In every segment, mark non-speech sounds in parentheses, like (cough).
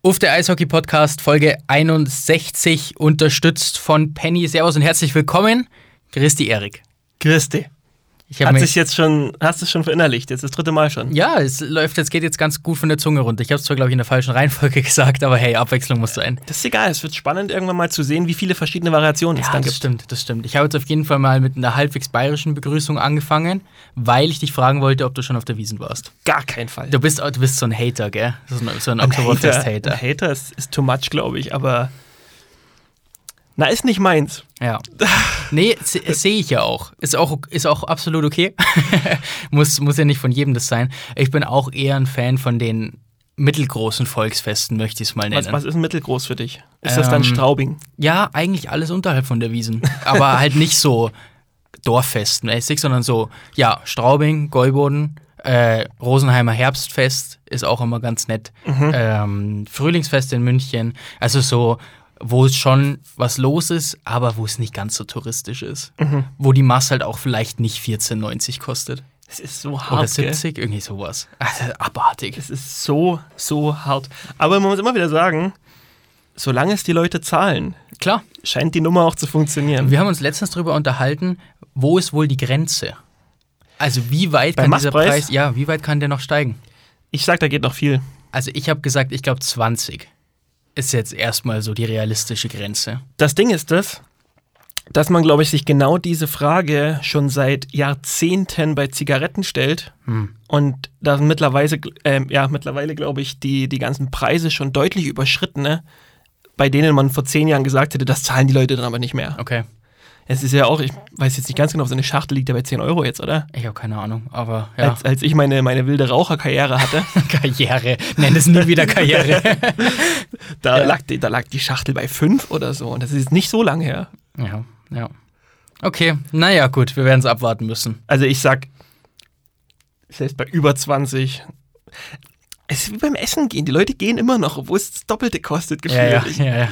Uff, der Eishockey-Podcast, Folge 61, unterstützt von Penny. Servus und herzlich willkommen. Christi Erik. Christi. Hat sich jetzt schon, hast du es schon verinnerlicht? Jetzt das dritte Mal schon. ja, es läuft, jetzt geht jetzt ganz gut von der Zunge runter. Ich habe es zwar, glaube ich, in der falschen Reihenfolge (laughs) gesagt, aber hey, Abwechslung muss sein. Das ist egal, es wird spannend, irgendwann mal zu sehen, wie viele verschiedene Variationen es Ja, dann das gibt. stimmt, das stimmt. Ich habe jetzt auf jeden Fall mal mit einer halbwegs bayerischen Begrüßung angefangen, weil ich dich fragen wollte, ob du schon auf der Wiesen warst. Gar kein Fall. Du bist, du bist so ein Hater, gell? So ein, so ein ein Oktoberfest-Hater. ein Hater ist, ist too much, glaube ich, aber na, ist nicht meins. Ja. Nee, se- sehe ich ja auch. Ist auch, ist auch absolut okay. (laughs) muss, muss ja nicht von jedem das sein. Ich bin auch eher ein Fan von den mittelgroßen Volksfesten, möchte ich es mal nennen. Was, was ist mittelgroß für dich? Ist das dann Ähm, Straubing? Ja, eigentlich alles unterhalb von der Wiesen. Aber (laughs) halt nicht so Dorffestmäßig, sondern so, ja, Straubing, Gäuboden, äh, Rosenheimer Herbstfest ist auch immer ganz nett. Ähm, Frühlingsfest in München. Also so, wo es schon was los ist, aber wo es nicht ganz so touristisch ist. Wo die Masse halt auch vielleicht nicht 14,90 kostet. Es ist so Oder hart. gell? 70, irgendwie sowas. (laughs) Also, abartig. Es ist so, so hart. Aber man muss immer wieder sagen, solange es die Leute zahlen, Klar. scheint die Nummer auch zu funktionieren. Wir haben uns letztens darüber unterhalten, wo ist wohl die Grenze? Also wie weit Beim kann dieser Mastpreis? Preis, ja, wie weit kann der noch steigen? Ich sag, da geht noch viel. Also ich habe gesagt, ich glaube 20 ist jetzt erstmal so die realistische Grenze. Das Ding ist das, dass man, glaube ich, sich genau diese Frage schon seit Jahrzehnten bei Zigaretten stellt. Hm. Und da sind mittlerweile, ähm, ja, mittlerweile, glaube ich, die, die ganzen Preise schon deutlich überschritten, ne? bei denen man vor zehn Jahren gesagt hätte, das zahlen die Leute dann aber nicht mehr. Okay, Es ist ja auch, ich weiß jetzt nicht ganz genau, so eine Schachtel liegt ja bei 10 Euro jetzt, oder? ich habe keine Ahnung, aber ja. Als, als ich meine, meine wilde Raucherkarriere hatte, (laughs) Karriere, nenn es nie wieder Karriere. (laughs) da, Ja. lag die, da lag die Schachtel bei 5 oder so. Und das ist nicht so lang her. ja, ja. Okay, naja, gut, wir werden es abwarten müssen. Also ich sag, selbst bei über 20. Es ist wie beim Essen gehen. Die Leute gehen immer noch, obwohl es das Doppelte kostet, Ja, ja, gefühlt. ja, ja.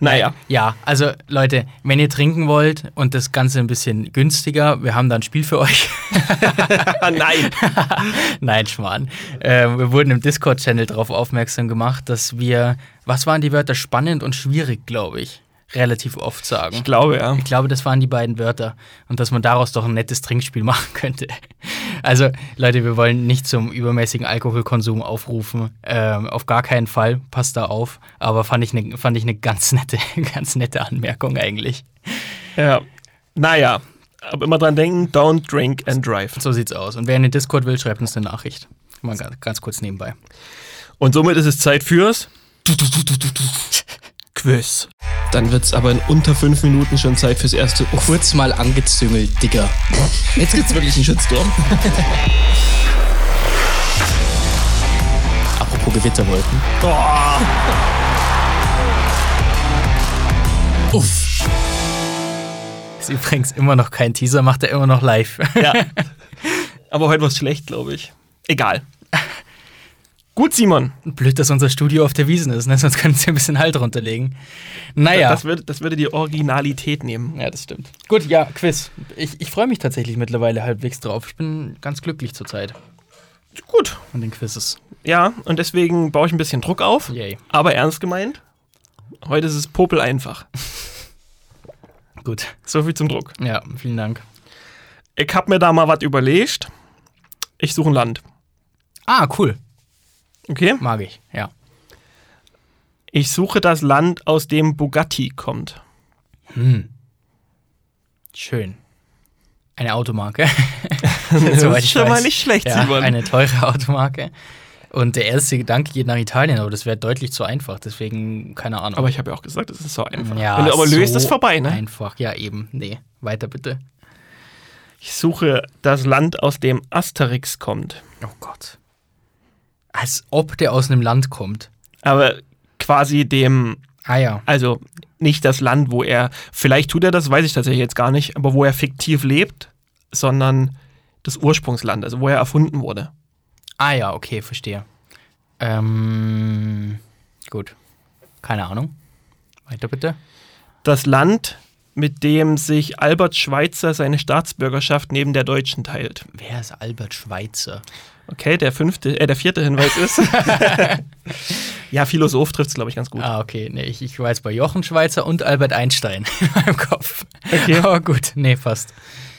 Naja, Ja, also Leute, wenn ihr trinken wollt und das Ganze ein bisschen günstiger, wir haben da ein Spiel für euch. (laughs) nein. (laughs) Nein, Schmarrn. Äh, wir wurden im Discord-Channel darauf aufmerksam gemacht, dass wir, was waren die Wörter, spannend und schwierig, glaube ich, relativ oft sagen. Ich glaube, ja. Ich glaube, das waren die beiden Wörter und dass man daraus doch ein nettes Trinkspiel (laughs) machen könnte. Also, Leute, wir wollen nicht zum übermäßigen Alkoholkonsum aufrufen. Ähm, auf gar keinen Fall. Passt da auf. Aber fand ich eine fand ich eine ganz nette, (laughs) ganz nette Anmerkung eigentlich. ja. Naja, aber immer dran denken, don't drink and drive. So sieht's aus. Und wer in den Discord will, schreibt uns eine Nachricht. Mal ganz, ganz kurz nebenbei. Und somit ist es Zeit fürs (laughs) Quiz. Dann wird es aber in unter fünf Minuten schon Zeit fürs erste Uff. Kurz mal angezüngelt, Digga. Jetzt gibt's wirklich einen Shitstorm. (laughs) Apropos Gewitterwolken. Uff. Ist übrigens immer noch kein Teaser, macht er immer noch live. Ja. (laughs) Aber heute war es schlecht, glaube ich. Egal. Gut, Simon. Blöd, dass unser Studio auf der Wiesen ist, ne? sonst können sie ein bisschen Halt runterlegen. Naja. Das, würde, das würde die Originalität nehmen. ja, das stimmt. Gut, ja, Quiz. Ich, ich freue mich tatsächlich mittlerweile halbwegs drauf. Ich bin ganz glücklich zurzeit Gut. an den Quizzes. Ja, und deswegen baue ich ein bisschen Druck auf. Yay. Aber ernst gemeint, heute ist es popel einfach. (laughs) Gut. So viel zum Druck. Ja, vielen Dank. Ich hab mir da mal was überlegt. Ich suche ein Land. Ah, cool. Okay? Mag ich, ja. Ich suche das Land, aus dem Bugatti kommt. Hm. Schön. Eine Automarke. (laughs) Das ist schon mal weiß. nicht schlecht, ja, Simon. Eine teure Automarke. Und der erste Gedanke geht nach Italien, aber das wäre deutlich zu einfach. Deswegen, keine Ahnung. aber ich habe ja auch gesagt, es ist so einfach. ja, Wenn du aber so löst, ist vorbei, ne? Einfach, ja, eben. Nee, weiter bitte. Ich suche das Land, aus dem Asterix kommt. Oh Gott. Als ob der aus einem Land kommt. Aber quasi dem, Ah ja. also nicht das Land, wo er, vielleicht tut er das, weiß ich tatsächlich jetzt gar nicht, aber wo er fiktiv lebt, sondern das Ursprungsland, also wo er erfunden wurde. Ah ja, okay, verstehe. Ähm, gut. Keine Ahnung. Weiter bitte. Das Land, mit dem sich Albert Schweitzer seine Staatsbürgerschaft neben der deutschen teilt. Wer ist Albert Schweitzer? Okay, der fünfte, äh, der vierte Hinweis ist. (laughs) Ja, Philosoph trifft es, glaube ich, ganz gut. Ah, okay. Nee, ich, ich jetzt bei Jochen Schweizer und Albert Einstein (laughs) in meinem Kopf. Okay. Aber gut, nee, fast.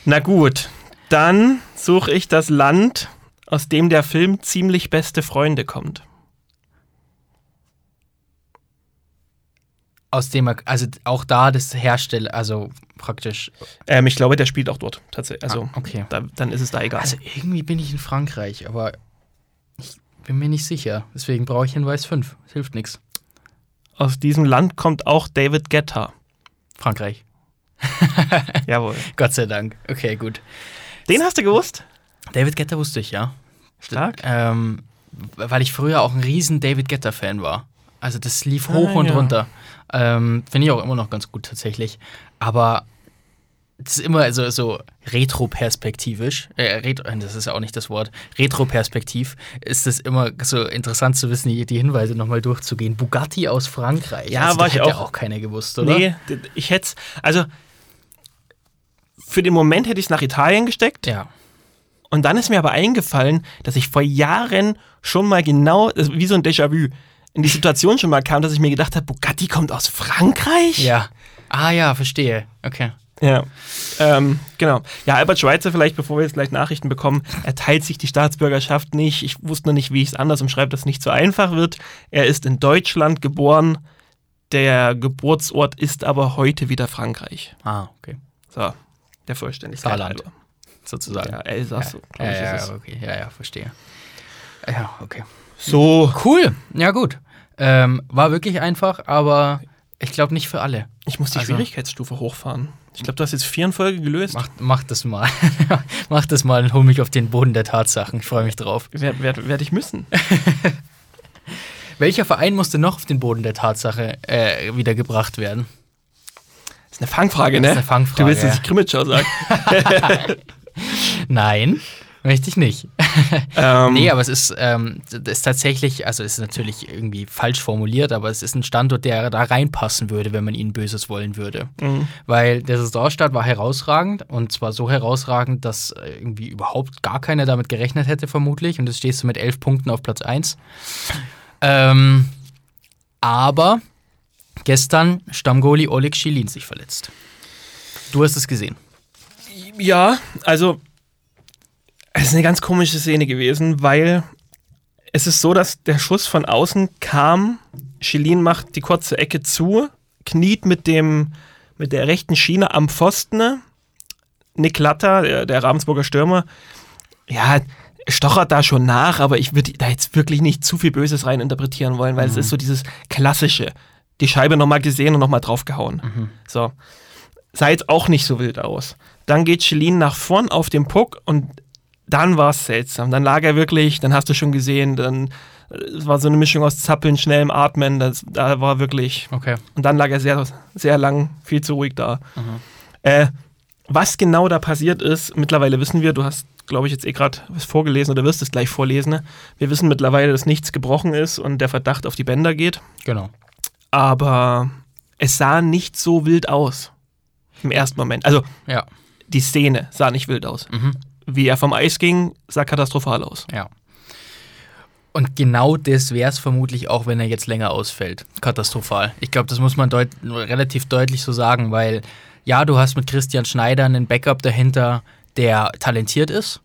Na gut, dann suche ich das Land, aus dem der Film ziemlich beste Freunde kommt. Aus dem er, also auch da das Hersteller, also praktisch. Ähm, ich glaube, der spielt auch dort tatsächlich. Also, Ah, okay. da, dann ist es da egal. Also irgendwie bin ich in Frankreich, aber ich bin mir nicht sicher. Deswegen brauche ich Hinweis 5. Es hilft nichts. aus diesem Land kommt auch David Guetta. Frankreich. (laughs) Jawohl. Gott sei Dank. Okay, gut. Den hast du gewusst? David Guetta wusste ich, ja. Stark. Ähm, weil ich früher auch ein riesen David Guetta-Fan war. Also das lief hoch Ah, und ja. runter. Ähm, Finde ich auch immer noch ganz gut tatsächlich. Aber das ist immer so, so retro-perspektivisch. Äh, retro, das ist ja auch nicht das Wort. Retro-perspektiv ist es immer so interessant zu wissen, die, die Hinweise nochmal durchzugehen. Bugatti aus Frankreich. Ja, also, war ich hätte auch. auch keiner gewusst, oder? Nee, ich hätte Also, für den Moment hätte ich es nach Italien gesteckt. Ja. Und dann ist mir aber eingefallen, dass ich vor Jahren schon mal genau, wie so ein Déjà-vu, in die Situation schon mal kam, dass ich mir gedacht habe, Bugatti kommt aus Frankreich? Ja. Ah ja, verstehe. Okay. Ja, ähm, genau. Ja, Albert Schweitzer, vielleicht bevor wir jetzt gleich Nachrichten bekommen, er teilt sich die Staatsbürgerschaft nicht. Ich wusste noch nicht, wie ich es anders umschreibe, dass es nicht so einfach wird. Er ist in Deutschland geboren. Der Geburtsort ist aber heute wieder Frankreich. Ah, okay. So, der Vollständigkeit Saarland. halber. Sozusagen. Ja, Elsass, Ja, ich, ja, ja, okay. Ja, ja, verstehe. Ja, okay. So, Cool. Ja, gut. Ähm, war wirklich einfach, aber ich glaube nicht für alle. ich muss die Also- Schwierigkeitsstufe hochfahren. Ich glaube, du hast jetzt vier in Folge gelöst. Mach, mach das mal. (laughs) mach das mal und hol mich auf den Boden der Tatsachen. Ich freue mich drauf. Werde werd, werd ich müssen. (laughs) Welcher Verein musste noch auf den Boden der Tatsache äh, wiedergebracht werden? Das ist eine Fangfrage, ne? Das ist eine Fangfrage, Du willst, dass ich Krimitschau sage. (laughs) Nein, möchte ich nicht. (laughs) ähm, Nee, aber es ist, ähm, ist tatsächlich, also es ist natürlich irgendwie falsch formuliert, aber es ist ein Standort, der da reinpassen würde, wenn man ihnen Böses wollen würde. Mhm. Weil der Saisonstart war herausragend und zwar so herausragend, dass äh, irgendwie überhaupt gar keiner damit gerechnet hätte, vermutlich. Und jetzt stehst du mit elf Punkten auf Platz 1. Ähm, aber gestern Stammgoli Oleg Schilin sich verletzt. Du hast es gesehen. Ja, also es ist eine ganz komische Szene gewesen, weil es ist so, dass der Schuss von außen kam, Schilin macht die kurze Ecke zu, kniet mit dem mit der rechten Schiene am Pfosten. Nick Latter, der, der Ravensburger Stürmer, ja, stochert da schon nach, aber ich würde da jetzt wirklich nicht zu viel Böses rein interpretieren wollen, weil es ist so dieses klassische, die Scheibe nochmal gesehen und nochmal draufgehauen. So. Sah jetzt auch nicht so wild aus. Dann geht Schelin nach vorn auf den Puck und dann war es seltsam. Dann lag er wirklich, dann hast du schon gesehen, dann es war so eine Mischung aus Zappeln, schnellem Atmen, das, da war wirklich. Okay. Und dann lag er sehr, sehr lang, viel zu ruhig da. Äh, was genau da passiert ist, mittlerweile wissen wir, du hast, glaube ich, jetzt eh gerade was vorgelesen oder wirst es gleich vorlesen. ne? Wir wissen mittlerweile, dass nichts gebrochen ist und der Verdacht auf die Bänder geht. Genau. Aber es sah nicht so wild aus. Im ersten Moment. Also Ja. die Szene sah nicht wild aus. Mhm. Wie er vom Eis ging, sah katastrophal aus. Ja. Und genau das wäre es vermutlich auch, wenn er jetzt länger ausfällt. Katastrophal. Ich glaube, das muss man deut relativ deutlich so sagen, weil ja, du hast mit Christian Schneider einen Backup dahinter, der talentiert ist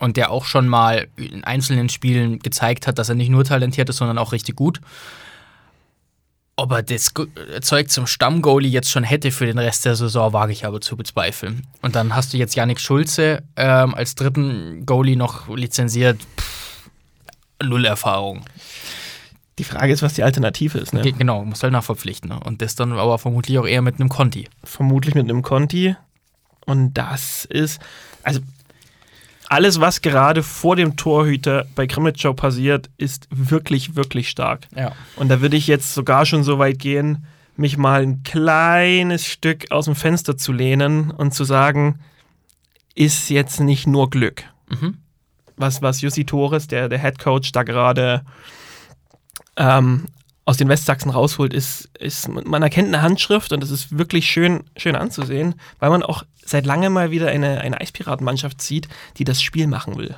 und der auch schon mal in einzelnen Spielen gezeigt hat, dass er nicht nur talentiert ist, sondern auch richtig gut. Ob er das Zeug zum Stammgoalie jetzt schon hätte für den Rest der Saison, wage ich aber zu bezweifeln. Und dann hast du jetzt Yannick Schulze ähm, als dritten Goalie noch lizenziert. Pff, null Erfahrung. Die Frage ist, was die Alternative ist. Ne? Ge- Genau, muss halt nachverpflichten. Ne? Und das dann aber vermutlich auch eher mit einem Conti. Vermutlich mit einem Conti. Und das ist, also alles, was gerade vor dem Torhüter bei Krimitschau passiert, ist wirklich, wirklich stark. Ja. Und da würde ich jetzt sogar schon so weit gehen, mich mal ein kleines Stück aus dem Fenster zu lehnen und zu sagen, ist jetzt nicht nur Glück. Mhm. Was, was Jussi Torres, der, der Head Coach, da gerade ähm, aus den Westsachsen rausholt, ist, ist, man erkennt eine Handschrift und es ist wirklich schön, schön anzusehen, weil man auch seit langem mal wieder eine, eine Eispiratenmannschaft sieht, die das Spiel machen will.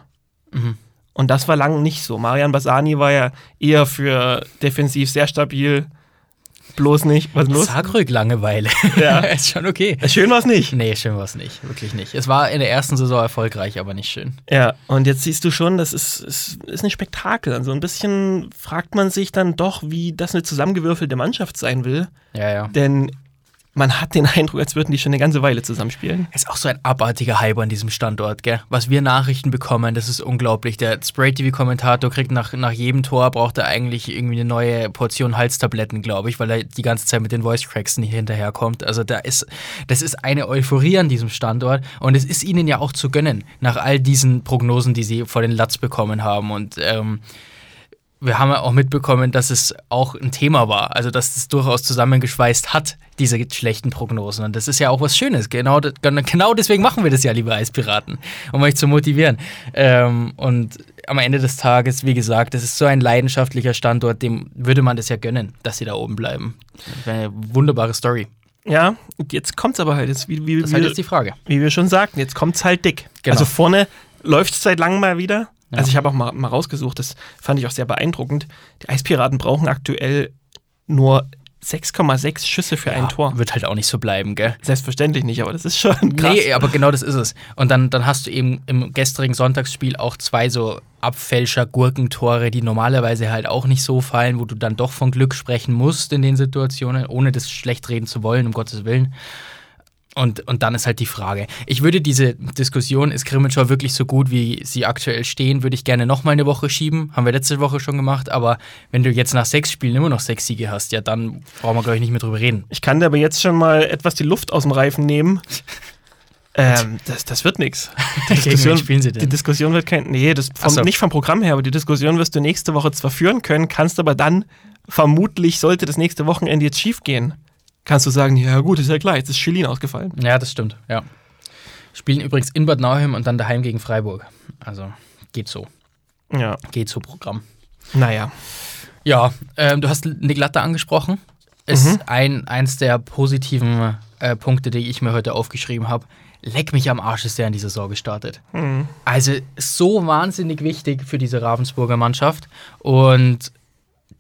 Mhm. Und das war lange nicht so. Marian Basani war ja eher für defensiv sehr stabil. Bloß nicht. Was ist los? Ruhig Langeweile. (laughs) Ja. (laughs) ist schon okay. Schön war es nicht. Nee, schön war es nicht. Wirklich nicht. Es war in der ersten Saison erfolgreich, aber nicht schön. Ja, und jetzt siehst du schon, das ist, ist, ist ein Spektakel. Also ein bisschen fragt man sich dann doch, wie das eine zusammengewürfelte Mannschaft sein will. Ja, ja. Denn man hat den Eindruck, als würden die schon eine ganze Weile zusammenspielen. Ist auch so ein abartiger Hype an diesem Standort, gell? Was wir Nachrichten bekommen, das ist unglaublich. Der Spray-TV-Kommentator kriegt nach, nach jedem Tor, braucht er eigentlich irgendwie eine neue Portion Halstabletten, glaube ich, weil er die ganze Zeit mit den Voice-Cracks nicht hinterherkommt. Also da ist, das ist eine Euphorie an diesem Standort und es ist ihnen ja auch zu gönnen, nach all diesen Prognosen, die sie vor den Latz bekommen haben und ähm, wir haben ja auch mitbekommen, dass es auch ein Thema war, also dass es durchaus zusammengeschweißt hat, diese schlechten Prognosen. Und das ist ja auch was Schönes. Genau, genau deswegen machen wir das ja, liebe Eispiraten, um euch zu motivieren. Ähm, und am Ende des Tages, wie gesagt, das ist so ein leidenschaftlicher Standort, dem würde man das ja gönnen, dass sie da oben bleiben. Eine wunderbare Story. Ja, jetzt kommt es aber halt, jetzt, wie, wie, das ist halt jetzt die Frage. Wie wir schon sagten, jetzt kommt es halt dick. Genau. Also vorne läuft es seit langem mal wieder. Ja. Also ich habe auch mal, mal rausgesucht, das fand ich auch sehr beeindruckend. Die Eispiraten brauchen aktuell nur 6,6 Schüsse für ja, ein Tor. Wird halt auch nicht so bleiben, gell? Selbstverständlich nicht, aber das ist schon krass. Nee, aber genau das ist es. Und dann, dann hast du eben im gestrigen Sonntagsspiel auch zwei so Abfälscher-Gurkentore, die normalerweise halt auch nicht so fallen, wo du dann doch von Glück sprechen musst in den Situationen, ohne das schlecht reden zu wollen, um Gottes Willen. Und, und dann ist halt die Frage. Ich würde diese Diskussion, ist Grimmitschau wirklich so gut, wie sie aktuell stehen, würde ich gerne nochmal eine Woche schieben. Haben wir letzte Woche schon gemacht. Aber wenn du jetzt nach sechs Spielen immer noch sechs Siege hast, ja, dann brauchen wir, glaube ich, nicht mehr drüber reden. Ich kann dir aber jetzt schon mal etwas die Luft aus dem Reifen nehmen. (laughs) Ähm, das, das wird nichts. Die, (laughs) Diskussion, die Diskussion wird kein. Nee, das vom, so. nicht vom Programm her, aber die Diskussion wirst du nächste Woche zwar führen können, kannst aber dann vermutlich, sollte das nächste Wochenende jetzt schief gehen, kannst du sagen, ja gut, ist ja klar, jetzt ist Schilin ausgefallen. Ja, das stimmt, ja. Spielen übrigens in Bad Nauheim und dann daheim gegen Freiburg. Also geht so. Ja. Geht so Programm. Naja. Ja, ähm, du hast Nick Latte angesprochen. Ist mhm. ein, eins der positiven äh, Punkte, die ich mir heute aufgeschrieben habe. Leck mich am Arsch ist der in die Saison gestartet. Mhm. Also so wahnsinnig wichtig für diese Ravensburger Mannschaft. Und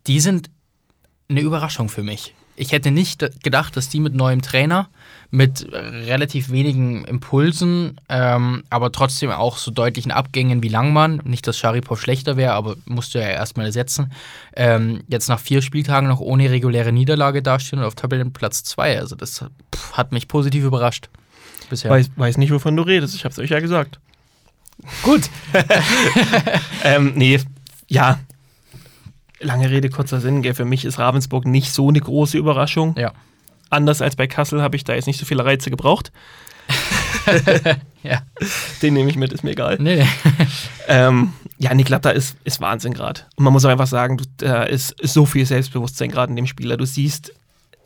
die sind eine Überraschung für mich ich hätte nicht gedacht, dass die mit neuem Trainer, mit relativ wenigen Impulsen, ähm, aber trotzdem auch so deutlichen Abgängen wie Langmann, nicht, dass Sharipov schlechter wäre, aber musste er ja erstmal ersetzen, ähm, jetzt nach vier Spieltagen noch ohne reguläre Niederlage dastehen und auf Tabellenplatz 2. Also das pff, hat mich positiv überrascht bisher. Weiß, weiß nicht, wovon du redest, ich hab's euch ja gesagt. Gut. (laughs) ähm, nee, ja, lange Rede, kurzer Sinn, gell, für mich ist Ravensburg nicht so eine große Überraschung. Ja. Anders als bei Kassel habe ich da jetzt nicht so viele Reize gebraucht. (laughs) ja. Den nehme ich mit, ist mir egal. Nee. (laughs) ähm, ja, Nick Latter ist, ist Wahnsinn gerade. Und man muss auch einfach sagen, da ist, ist so viel Selbstbewusstsein gerade in dem Spieler. Du siehst,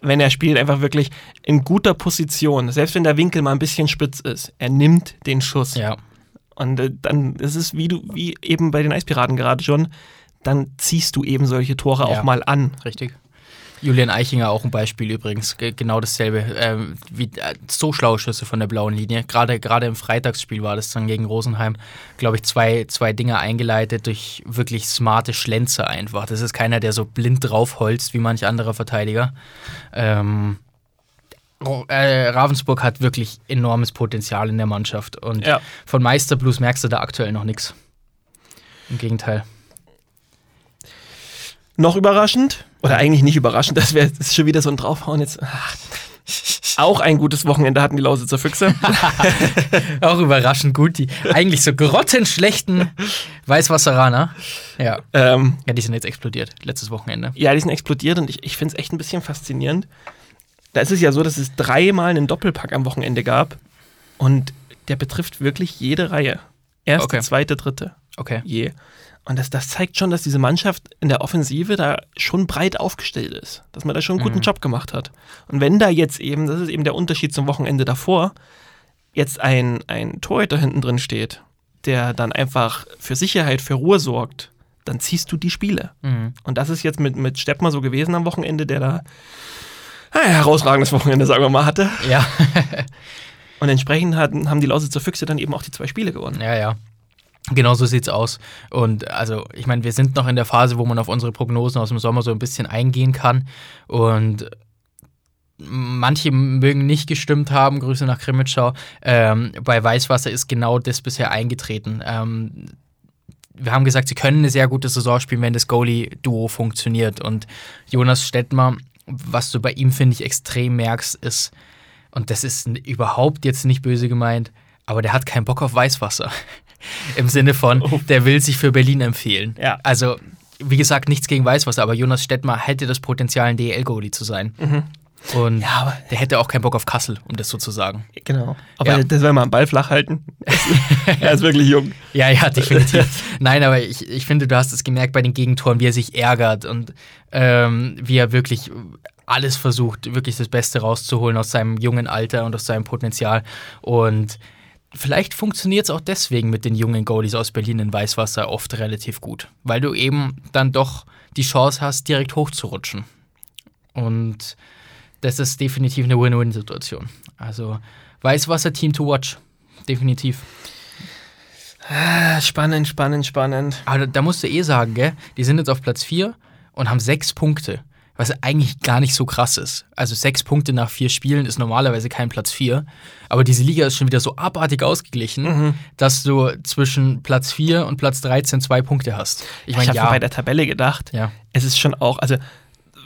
wenn er spielt, einfach wirklich in guter Position. Selbst wenn der Winkel mal ein bisschen spitz ist, er nimmt den Schuss. Ja. Und äh, dann ist es wie du, wie eben bei den Eispiraten gerade schon, dann ziehst du eben solche Tore ja, auch mal an. Richtig. Julian Eichinger auch ein Beispiel übrigens, genau dasselbe. Ähm, wie, äh, so schlaue Schüsse von der blauen Linie. Gerade, gerade im Freitagsspiel war das dann gegen Rosenheim, glaube ich, zwei, zwei Dinge eingeleitet durch wirklich smarte Schlenzer einfach. Das ist keiner, der so blind draufholzt wie manch anderer Verteidiger. Ähm, äh, Ravensburg hat wirklich enormes Potenzial in der Mannschaft und ja. von Meisterblues merkst du da aktuell noch nichts. Im Gegenteil. Noch überraschend, oder eigentlich nicht überraschend, das wäre schon wieder so ein Draufhauen jetzt. Ach, auch ein gutes Wochenende hatten die Lausitzer Füchse. (laughs) auch überraschend gut. Die eigentlich so grottenschlechten Weißwasseraner. Ja. Ähm, ja, die sind jetzt explodiert, letztes Wochenende. Ja, die sind explodiert und ich, ich finde es echt ein bisschen faszinierend. Da ist es ja so, dass es dreimal einen Doppelpack am Wochenende gab und der betrifft wirklich jede Reihe. Erste, okay. zweite, dritte. Okay. Je. Und das, das zeigt schon, dass diese Mannschaft in der Offensive da schon breit aufgestellt ist. Dass man da schon einen guten mhm. Job gemacht hat. Und wenn da jetzt eben, das ist eben der Unterschied zum Wochenende davor, jetzt ein, ein Torhüter hinten drin steht, der dann einfach für Sicherheit, für Ruhe sorgt, dann ziehst du die Spiele. Mhm. Und das ist jetzt mit, mit Steppmer so gewesen am Wochenende, der da ein herausragendes Wochenende, sagen wir mal, hatte. Ja. (laughs) Und entsprechend hatten, haben die Lausitzer Füchse dann eben auch die zwei Spiele gewonnen. Ja, ja. Genau so sieht's aus. Und also, ich meine, wir sind noch in der Phase, wo man auf unsere Prognosen aus dem Sommer so ein bisschen eingehen kann. Und manche mögen nicht gestimmt haben. Grüße nach Krimitschau. Ähm, bei Weißwasser ist genau das bisher eingetreten. Ähm, wir haben gesagt, sie können eine sehr gute Saison spielen, wenn das Goalie-Duo funktioniert. Und Jonas Stettmer, was du bei ihm, finde ich, extrem merkst, ist, und das ist überhaupt jetzt nicht böse gemeint, aber der hat keinen Bock auf Weißwasser. Im Sinne von, oh. der will sich für Berlin empfehlen. Ja. Also, wie gesagt, nichts gegen Weißwasser, aber Jonas Stettmer hätte das Potenzial, ein DL-Goalie zu sein. Mhm. Und ja, der hätte auch keinen Bock auf Kassel, um das so zu sagen. Genau. Aber ja. das will man am Ball flach halten. (laughs) (laughs) er ist wirklich jung. Ja, ja, definitiv. (laughs) Nein, aber ich, ich finde, du hast es gemerkt bei den Gegentoren, wie er sich ärgert und ähm, wie er wirklich alles versucht, wirklich das Beste rauszuholen aus seinem jungen Alter und aus seinem Potenzial. Und vielleicht funktioniert es auch deswegen mit den jungen Goalies aus Berlin in Weißwasser oft relativ gut, weil du eben dann doch die Chance hast, direkt hochzurutschen. Und das ist definitiv eine Win-Win-Situation. Also Weißwasser-Team to watch. Definitiv. Ah, spannend, spannend, spannend. Aber da musst du eh sagen, gell? Die sind jetzt auf Platz 4 und haben sechs Punkte was eigentlich gar nicht so krass ist. Also sechs Punkte nach vier Spielen ist normalerweise kein Platz vier. Aber diese Liga ist schon wieder so abartig ausgeglichen, mhm. dass du zwischen Platz vier und Platz 13 zwei Punkte hast. Ich, mein, ich habe ja. bei der Tabelle gedacht, ja. es ist schon auch, also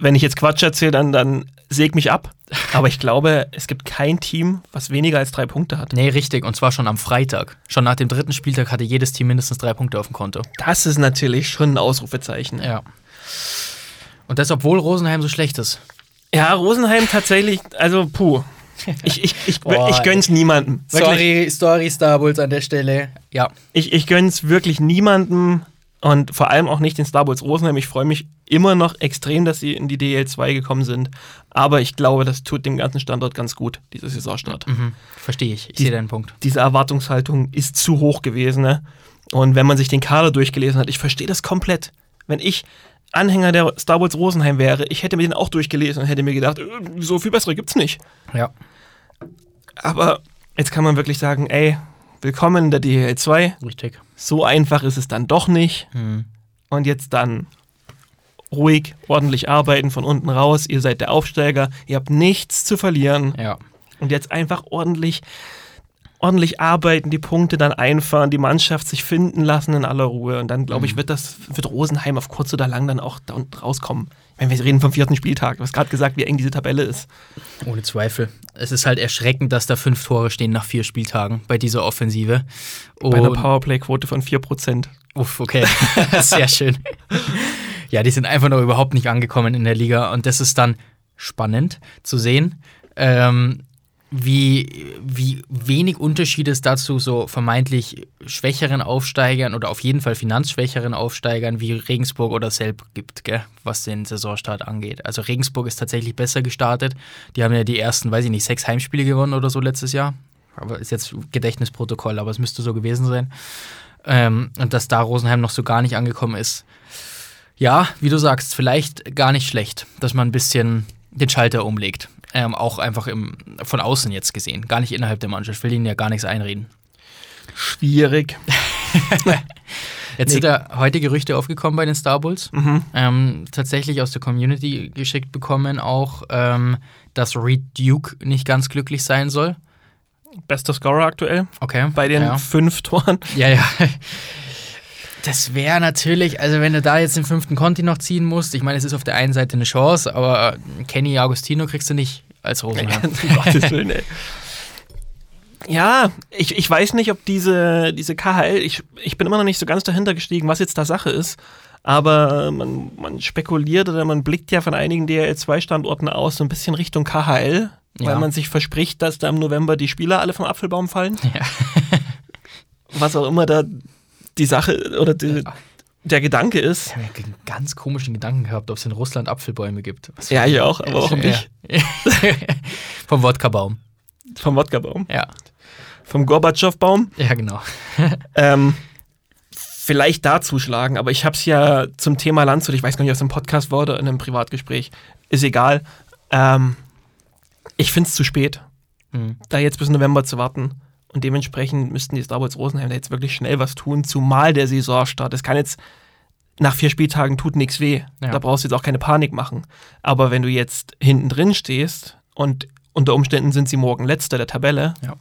wenn ich jetzt Quatsch erzähle, dann, dann säg mich ab. Aber ich glaube, es gibt kein Team, was weniger als drei Punkte hat. Nee, richtig. Und zwar schon am Freitag. Schon nach dem dritten Spieltag hatte jedes Team mindestens drei Punkte auf dem Konto. Das ist natürlich schon ein Ausrufezeichen. Ja. Und das, obwohl Rosenheim so schlecht ist. Ja, Rosenheim tatsächlich, also puh. Ich, ich, ich, (laughs) Boah, ich gönn's niemandem. Sorry, Story Starbulls an der Stelle. Ja. Ich, ich gönn's wirklich niemandem und vor allem auch nicht den Starbulls Rosenheim. Ich freue mich immer noch extrem, dass sie in die DL2 gekommen sind. Aber ich glaube, das tut dem ganzen Standort ganz gut, diese Saisonstart. Mhm, Verstehe ich. Ich sehe deinen Punkt. Diese Erwartungshaltung ist zu hoch gewesen. Ne? Und wenn man sich den Kader durchgelesen hat, ich verstehe das komplett. Wenn ich Anhänger der Star Wars Rosenheim wäre, ich hätte mir den auch durchgelesen und hätte mir gedacht, äh, so viel bessere gibt's nicht. Ja. Aber jetzt kann man wirklich sagen, ey, willkommen in der DHL 2. Richtig. So einfach ist es dann doch nicht. Mhm. Und jetzt dann ruhig, ordentlich arbeiten von unten raus. Ihr seid der Aufsteiger, ihr habt nichts zu verlieren. Ja. Und jetzt einfach ordentlich ordentlich arbeiten, die Punkte dann einfahren, die Mannschaft sich finden lassen in aller Ruhe. Und dann, glaube ich, mhm. wird das, wird Rosenheim auf kurz oder lang dann auch da unten rauskommen. Wenn wir reden vom vierten Spieltag, du hast gerade gesagt, wie eng diese Tabelle ist. Ohne Zweifel. Es ist halt erschreckend, dass da fünf Tore stehen nach vier Spieltagen bei dieser Offensive. Und bei einer Powerplay-Quote von 4%. Uff, okay. (laughs) Sehr schön. Ja, die sind einfach noch überhaupt nicht angekommen in der Liga. Und das ist dann spannend zu sehen. Ähm, wie, wie wenig Unterschied es dazu so vermeintlich schwächeren Aufsteigern oder auf jeden Fall finanzschwächeren Aufsteigern wie Regensburg oder Selb gibt, gell, was den Saisonstart angeht. Also Regensburg ist tatsächlich besser gestartet. Die haben ja die ersten, weiß ich nicht, sechs Heimspiele gewonnen oder so letztes Jahr. Aber ist jetzt Gedächtnisprotokoll, aber es müsste so gewesen sein. Ähm, und dass da Rosenheim noch so gar nicht angekommen ist. Ja, wie du sagst, vielleicht gar nicht schlecht, dass man ein bisschen den Schalter umlegt. Ähm, auch einfach im, von außen jetzt gesehen, gar nicht innerhalb der Mannschaft. Ich will ihnen ja gar nichts einreden. Schwierig. (laughs) Jetzt nee. sind da heute Gerüchte aufgekommen bei den Star Bulls. Mhm. Ähm, tatsächlich aus der Community geschickt bekommen auch, ähm, dass Reed Duke nicht ganz glücklich sein soll. Bester Scorer aktuell. Okay. Bei den ja. fünf Toren. Ja, ja. Das wäre natürlich, also wenn du da jetzt den fünften Conti noch ziehen musst, ich meine, es ist auf der einen Seite eine Chance, aber Kenny Agostino kriegst du nicht als Rosenheim. (laughs) Gottes Willen, ey. Ja, ich, ich weiß nicht, ob diese, diese KHL, ich, ich bin immer noch nicht so ganz dahinter gestiegen, was jetzt da Sache ist. Aber man, man spekuliert oder man blickt ja von einigen DL2-Standorten aus so ein bisschen Richtung KHL, ja. weil man sich verspricht, dass da im November die Spieler alle vom Apfelbaum fallen. Ja. (laughs) was auch immer da die Sache oder die, der Gedanke ist. Ich habe ja einen ganz komischen Gedanken gehabt, ob es in Russland Apfelbäume gibt. Was ja, ich auch, aber warum nicht? (laughs) Vom Wodka-Baum. Vom Wodka-Baum? Ja. Vom Gorbatschow-Baum? Ja, genau. (laughs) ähm, vielleicht da zuschlagen, aber ich habe es ja zum Thema Landshut, ich weiß gar nicht, ob es im Podcast war oder in einem Privatgespräch, ist egal. Ähm, ich finde es zu spät, mhm. da jetzt bis November zu warten Und dementsprechend müssten die Star Wars Rosenheim da jetzt wirklich schnell was tun, zumal der Saisonstart. Es kann jetzt nach vier Spieltagen tut nichts weh. Ja. Da brauchst du jetzt auch keine Panik machen. Aber wenn du jetzt hinten drin stehst und unter Umständen sind sie morgen letzter der Tabelle, Ja.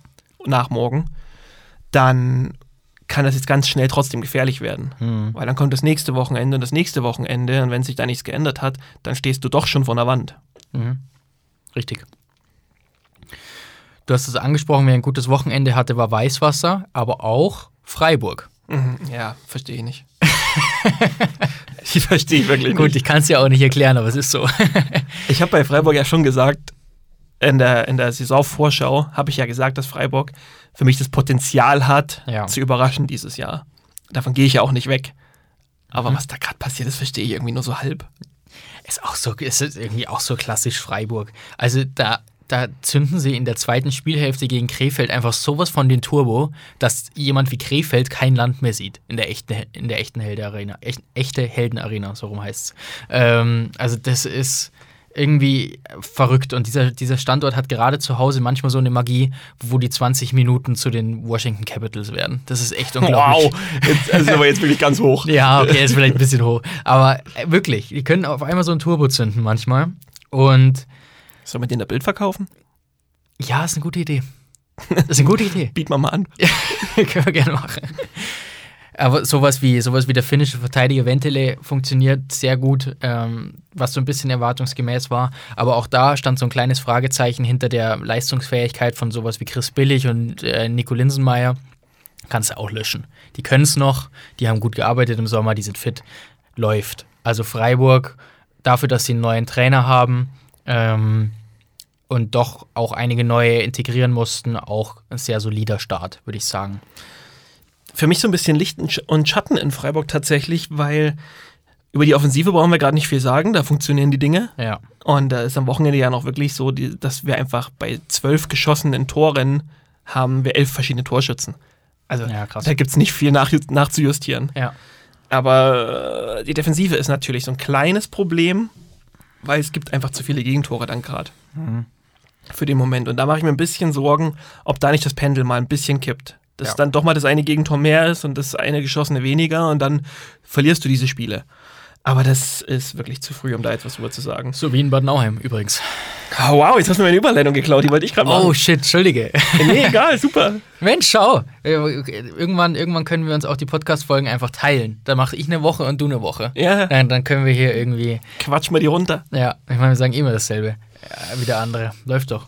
nach morgen, dann kann das jetzt ganz schnell trotzdem gefährlich werden. Hm. Weil dann kommt das nächste Wochenende und das nächste Wochenende und wenn sich da nichts geändert hat, dann stehst du doch schon vor der Wand. Mhm. Richtig. Du hast es angesprochen, wer ein gutes Wochenende hatte, war Weißwasser, aber auch Freiburg. Mhm, Ja, verstehe ich nicht. (laughs) ich verstehe ich wirklich Gut, nicht. ich kann es ja auch nicht erklären, aber es ist so. (laughs) Ich habe bei Freiburg ja schon gesagt, in der, in der Saisonvorschau habe ich ja gesagt, dass Freiburg für mich das Potenzial hat, Ja. zu überraschen dieses Jahr. Davon gehe ich ja auch nicht weg. Aber Mhm. was da gerade passiert ist, verstehe ich irgendwie nur so halb. Ist auch so, ist irgendwie auch so klassisch Freiburg. Also da, da zünden sie in der zweiten Spielhälfte gegen Krefeld einfach sowas von den Turbo, dass jemand wie Krefeld kein Land mehr sieht in der echten, in der echten Heldenarena. Echt, echte Heldenarena, so rum heißt es. Ähm, also das ist irgendwie verrückt und dieser, dieser Standort hat gerade zu Hause manchmal so eine Magie, wo die 20 Minuten zu den Washington Capitals werden. Das ist echt unglaublich. jetzt, das ist aber jetzt wirklich ganz hoch. (laughs) Ja, okay, ist vielleicht ein bisschen hoch. Aber äh, wirklich, die können auf einmal so ein Turbo zünden manchmal. Und Sollen wir den da Bild verkaufen? ja, ist eine gute Idee. Das ist eine gute Idee. (laughs) Biet mal mal an. (laughs) Können wir gerne machen. Aber sowas wie, sowas wie der finnische Verteidiger Ventele funktioniert sehr gut, ähm, was so ein bisschen erwartungsgemäß war. Aber auch da stand so ein kleines Fragezeichen hinter der Leistungsfähigkeit von sowas wie Chris Billig und äh, Nico Linsenmeier. Kannst du auch löschen. Die können es noch, die haben gut gearbeitet im Sommer, die sind fit, läuft. Also Freiburg, dafür, dass sie einen neuen Trainer haben ähm, und doch auch einige neue integrieren mussten, auch ein sehr solider Start, würde ich sagen. Für mich so ein bisschen Licht und Sch- und Schatten in Freiburg tatsächlich, weil über die Offensive brauchen wir gerade nicht viel sagen, da funktionieren die Dinge. Ja. Und da ist am Wochenende ja noch wirklich so, dass wir einfach bei zwölf geschossenen Toren haben wir elf verschiedene Torschützen. Also Ja, da gibt es nicht viel nach, nachzujustieren. Ja. Aber äh, die Defensive ist natürlich so ein kleines Problem, weil es gibt einfach zu viele Gegentore dann gerade. Mhm. Für den Moment. Und da mache ich mir ein bisschen Sorgen, ob da nicht das Pendel mal ein bisschen kippt. Dass Ja. dann doch mal das eine Gegentor mehr ist und das eine geschossene weniger und dann verlierst du diese Spiele. Aber das ist wirklich zu früh, um da etwas drüber zu sagen. So wie in Bad Nauheim übrigens. Oh, wow, jetzt hast du mir eine Überleitung geklaut, die wollte ich gerade machen. Oh shit, Entschuldige. (laughs) nee, egal, super. Mensch, schau. Äh, Irgendwann, irgendwann können wir uns auch die Podcast-Folgen einfach teilen. Dann mache ich eine Woche und du eine Woche. Ja, Dann, dann können wir hier irgendwie, quatsch mal die runter. ja, ich meine, wir sagen immer dasselbe. Ja, wie der andere. Läuft doch.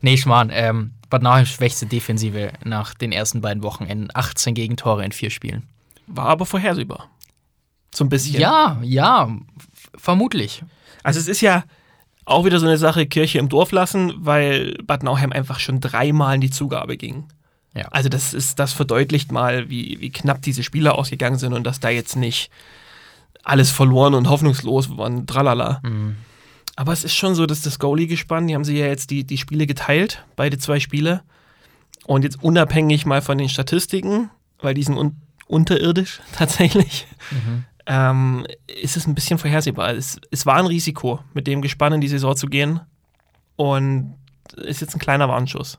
Nee, Schmarrn. Ähm, Bad Nauheim schwächste Defensive nach den ersten beiden Wochenenden. 18 Gegentore in vier Spielen. War aber vorhersehbar. So ein bisschen. Ja, ja, vermutlich. Also es ist ja auch wieder so eine Sache, Kirche im Dorf lassen, weil Bad Nauheim einfach schon dreimal in die Zugabe ging. Ja. Also das ist, das verdeutlicht mal, wie, wie knapp diese Spiele ausgegangen sind und dass da jetzt nicht alles verloren und hoffnungslos waren, tralala. Mhm. Aber es ist schon so, dass das Goalie-Gespann, die haben sie ja jetzt die, die Spiele geteilt, beide zwei Spiele. Und jetzt unabhängig mal von den Statistiken, weil die sind un unterirdisch (laughs) tatsächlich, Mhm. ähm, ist es ein bisschen vorhersehbar. Es, es war ein Risiko, mit dem Gespann in die Saison zu gehen. Und ist jetzt ein kleiner Warnschuss.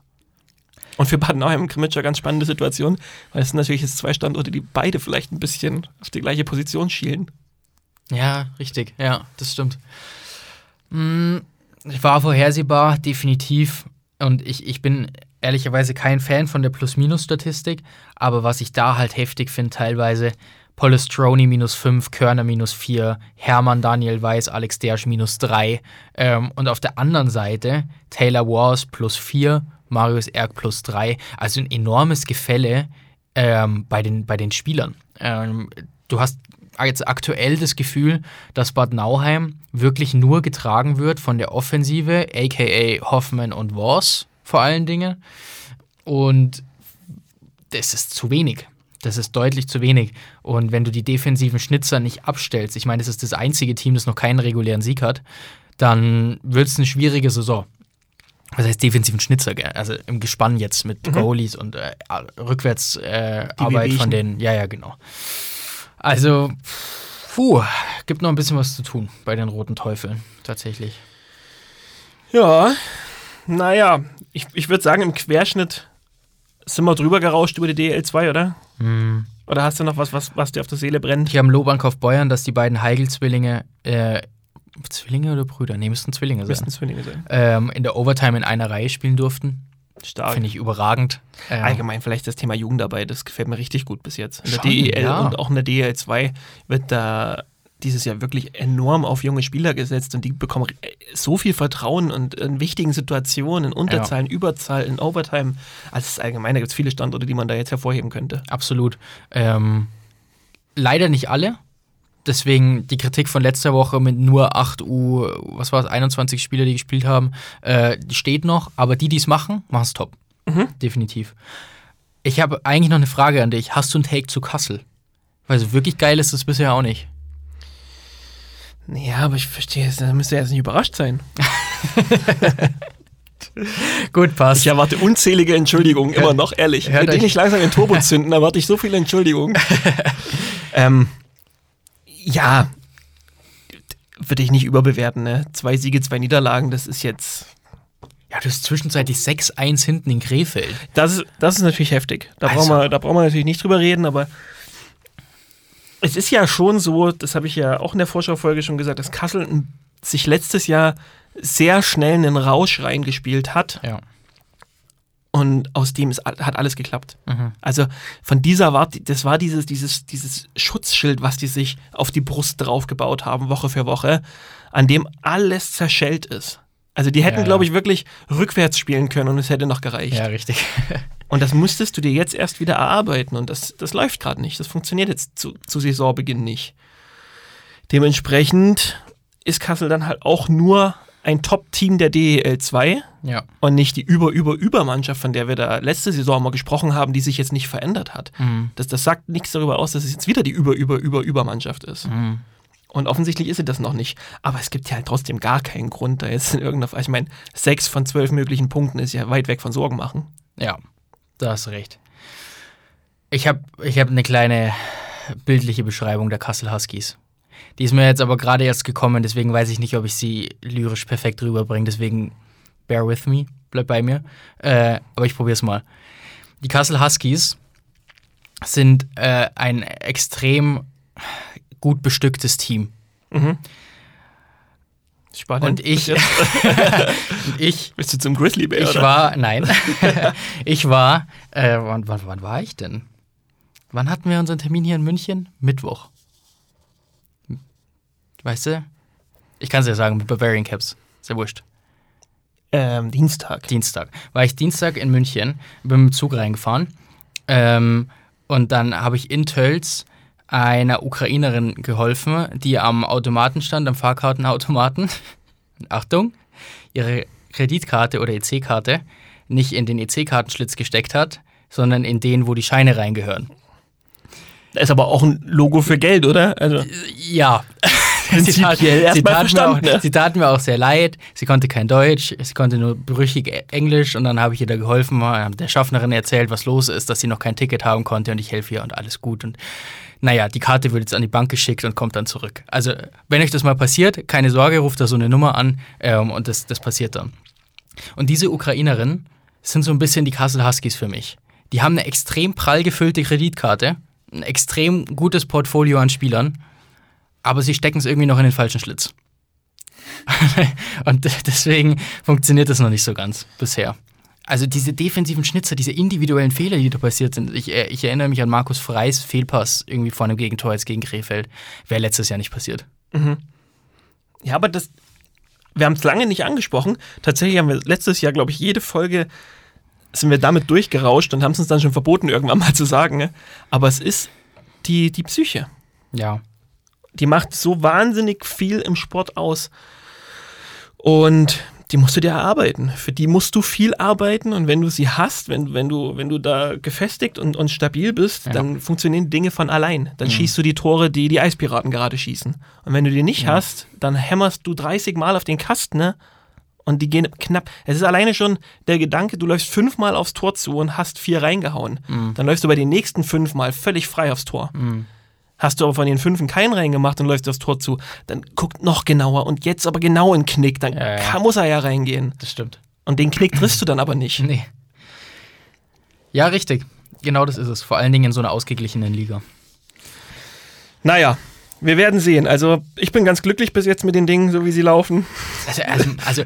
Und für Bad Nauheim und Krimitsch eine ganz spannende Situation, weil es sind natürlich jetzt zwei Standorte, die beide vielleicht ein bisschen auf die gleiche Position schielen. Ja, richtig. Ja, das stimmt. Mm, War vorhersehbar, definitiv. Und ich, ich bin ehrlicherweise kein Fan von der Plus-Minus-Statistik, aber was ich da halt heftig finde, teilweise Polestroni minus 5, Körner minus 4, Hermann Daniel Weiß, Alex Dersch minus 3. Ähm, und auf der anderen Seite Taylor Wars plus 4, Marius Erk plus 3. Also ein enormes Gefälle ähm, bei, den, bei den Spielern. Ähm, du hast jetzt aktuell das Gefühl, dass Bad Nauheim wirklich nur getragen wird von der Offensive, aka Hoffmann und Wars vor allen Dingen. Und das ist zu wenig. Das ist deutlich zu wenig. Und wenn du die defensiven Schnitzer nicht abstellst, ich meine, das ist das einzige Team, das noch keinen regulären Sieg hat, dann wird es eine schwierige Saison. Was heißt defensiven Schnitzer? Also im Gespann jetzt mit Goalies und äh, Rückwärtsarbeit äh, Arbeit von den. Ja, ja, genau. Also, puh, gibt noch ein bisschen was zu tun bei den Roten Teufeln, tatsächlich. Ja, naja, ich, ich würde sagen, im Querschnitt sind wir drüber gerauscht über die DL2, oder? Hm. Oder hast du noch was, was, was dir auf der Seele brennt? Ich habe Lob an Kaufbeuern, dass die beiden Heigl-Zwillinge, äh, Zwillinge oder Brüder? Nee, müssten Zwillinge Müssten sein. Zwillinge sein. Ähm, in der Overtime in einer Reihe spielen durften. Stark. Finde ich überragend. Ähm, Allgemein vielleicht das Thema Jugendarbeit, das gefällt mir richtig gut bis jetzt. In der Schon, DEL ja. und auch in der DEL2 wird da dieses Jahr wirklich enorm auf junge Spieler gesetzt und die bekommen so viel Vertrauen und in wichtigen Situationen, in Unterzahlen, Überzahl, in Overtime. Also es ist allgemein, da gibt es viele Standorte, die man da jetzt hervorheben könnte. Absolut. Ähm, leider nicht alle. Deswegen die Kritik von letzter Woche mit nur 8 U, was war es, 21 Spieler, die gespielt haben, äh, steht noch. Aber die, die es machen, machen es top. Definitiv. Ich habe eigentlich noch eine Frage an dich. Hast du einen Take zu Kassel? Weil so wirklich geil ist es bisher auch nicht. Ja, aber ich verstehe es, da müsste er jetzt nicht überrascht sein. (laughs) Gut, passt. Ich erwarte unzählige Entschuldigungen, immer noch, ehrlich. hört Wenn die euch- nicht langsam den Turbo (laughs) zünden, erwarte ich so viele Entschuldigungen. (laughs) ähm, ja, würde ich nicht überbewerten, ne? Zwei Siege, zwei Niederlagen, das ist jetzt. Ja, du hast zwischenzeitlich 6-1 hinten in Krefeld. Das ist, das ist natürlich heftig. Da, Also- brauchen wir, da brauchen wir natürlich nicht drüber reden, aber es ist ja schon so, das habe ich ja auch in der Vorschaufolge schon gesagt, dass Kassel sich letztes Jahr sehr schnell einen Rausch reingespielt hat Ja. Und aus dem ist, hat alles geklappt. Mhm. Also von dieser war, das war dieses, dieses, dieses Schutzschild, was die sich auf die Brust draufgebaut haben, Woche für Woche, an dem alles zerschellt ist. Also die hätten, Ja, ja. glaube ich, wirklich rückwärts spielen können und es hätte noch gereicht. Ja, richtig. (laughs) Und das musstest du dir jetzt erst wieder erarbeiten und das, das läuft gerade nicht. Das funktioniert jetzt zu, zu Saisonbeginn nicht. Dementsprechend ist Kassel dann halt auch nur ein Top-Team der DEL 2 ja. und nicht die Über-Über-Über-Mannschaft, von der wir da letzte Saison mal gesprochen haben, die sich jetzt nicht verändert hat. Mhm. Das, das sagt nichts darüber aus, dass es jetzt wieder die Über-Über-Über-Über-Mannschaft ist. Mhm. Und offensichtlich ist sie das noch nicht. Aber es gibt ja halt trotzdem gar keinen Grund, da jetzt in irgendeiner. Ich meine, sechs von zwölf möglichen Punkten ist ja weit weg von Sorgen machen. Ja, da hast du recht. Ich habe ich hab eine kleine bildliche Beschreibung der Kassel Huskies. Die ist mir jetzt aber gerade erst gekommen, deswegen weiß ich nicht, ob ich sie lyrisch perfekt rüberbringe. Deswegen bear with me, bleib bei mir. Äh, aber ich probiere es mal. Die Kassel Huskies sind äh, ein extrem gut bestücktes Team. Spannend. Und ich, (laughs) und ich bist du zum Grizzly Bear, Ich oder? war, nein, (laughs) ich war, äh, wann, wann, wann war ich denn? Wann hatten wir unseren Termin hier in München? Mittwoch. Weißt du? Ich kann es ja sagen, mit Bavarian Caps. Ist ja wurscht. ähm, Dienstag. Dienstag. War ich Dienstag in München, bin mit dem Zug reingefahren. Ähm, und dann habe ich in Tölz einer Ukrainerin geholfen, die am Automaten stand, am Fahrkartenautomaten. (laughs) Achtung, ihre Kreditkarte oder EC-Karte nicht in den EC-Kartenschlitz gesteckt hat, sondern in den, wo die Scheine reingehören. Da ist aber auch ein Logo für Geld, oder? Also, Ja. Prinzipiell erst sie, mal tat mir auch, verstanden, sie tat mir auch sehr leid. Sie konnte kein Deutsch, sie konnte nur brüchig E- Englisch und dann habe ich ihr da geholfen, habe der Schaffnerin erzählt, was los ist, dass sie noch kein Ticket haben konnte und ich helfe ihr und alles gut. Und naja, die Karte wird jetzt an die Bank geschickt und kommt dann zurück. Also, wenn euch das mal passiert, keine Sorge, ruft da so eine Nummer an ähm, und das, das passiert dann. Und diese Ukrainerinnen sind so ein bisschen die Kassel Huskies für mich. Die haben eine extrem prall gefüllte Kreditkarte, ein extrem gutes Portfolio an Spielern, aber sie stecken es irgendwie noch in den falschen Schlitz. (laughs) und deswegen funktioniert das noch nicht so ganz bisher. Also diese defensiven Schnitzer, diese individuellen Fehler, die da passiert sind. Ich, äh, ich erinnere mich an Markus Freis Fehlpass irgendwie vor einem Gegentor jetzt gegen Krefeld. Wäre letztes Jahr nicht passiert. ja, aber das. Wir haben es lange nicht angesprochen. Tatsächlich haben wir letztes Jahr, glaube ich, jede Folge sind wir damit durchgerauscht und haben es uns dann schon verboten, irgendwann mal zu sagen. Ne? Aber es ist die, die Psyche. Ja. Die macht so wahnsinnig viel im Sport aus. Und die musst du dir erarbeiten. Für die musst du viel arbeiten und wenn du sie hast, wenn, wenn, du, wenn du da gefestigt und, und stabil bist, Ja. dann funktionieren Dinge von allein. Dann schießt du die Tore, die die Eispiraten gerade schießen. Und wenn du die nicht hast, dann hämmerst du 30 Mal auf den Kasten ne? und die gehen knapp. Es ist alleine schon der Gedanke, du läufst fünfmal aufs Tor zu und hast vier reingehauen. Dann läufst du bei den nächsten fünfmal völlig frei aufs Tor. Hast du aber von den Fünfen keinen reingemacht und läufst aufs Tor zu, dann guckt noch genauer und jetzt aber genau in Knick, dann Ja, ja. Kann, muss er ja reingehen. Das stimmt. Und den Knick triffst du dann aber nicht. (laughs) Nee. Ja, richtig. Genau das ist es. Vor allen Dingen in so einer ausgeglichenen Liga. Naja, wir werden sehen. Also, ich bin ganz glücklich bis jetzt mit den Dingen, so wie sie laufen. Also, also, also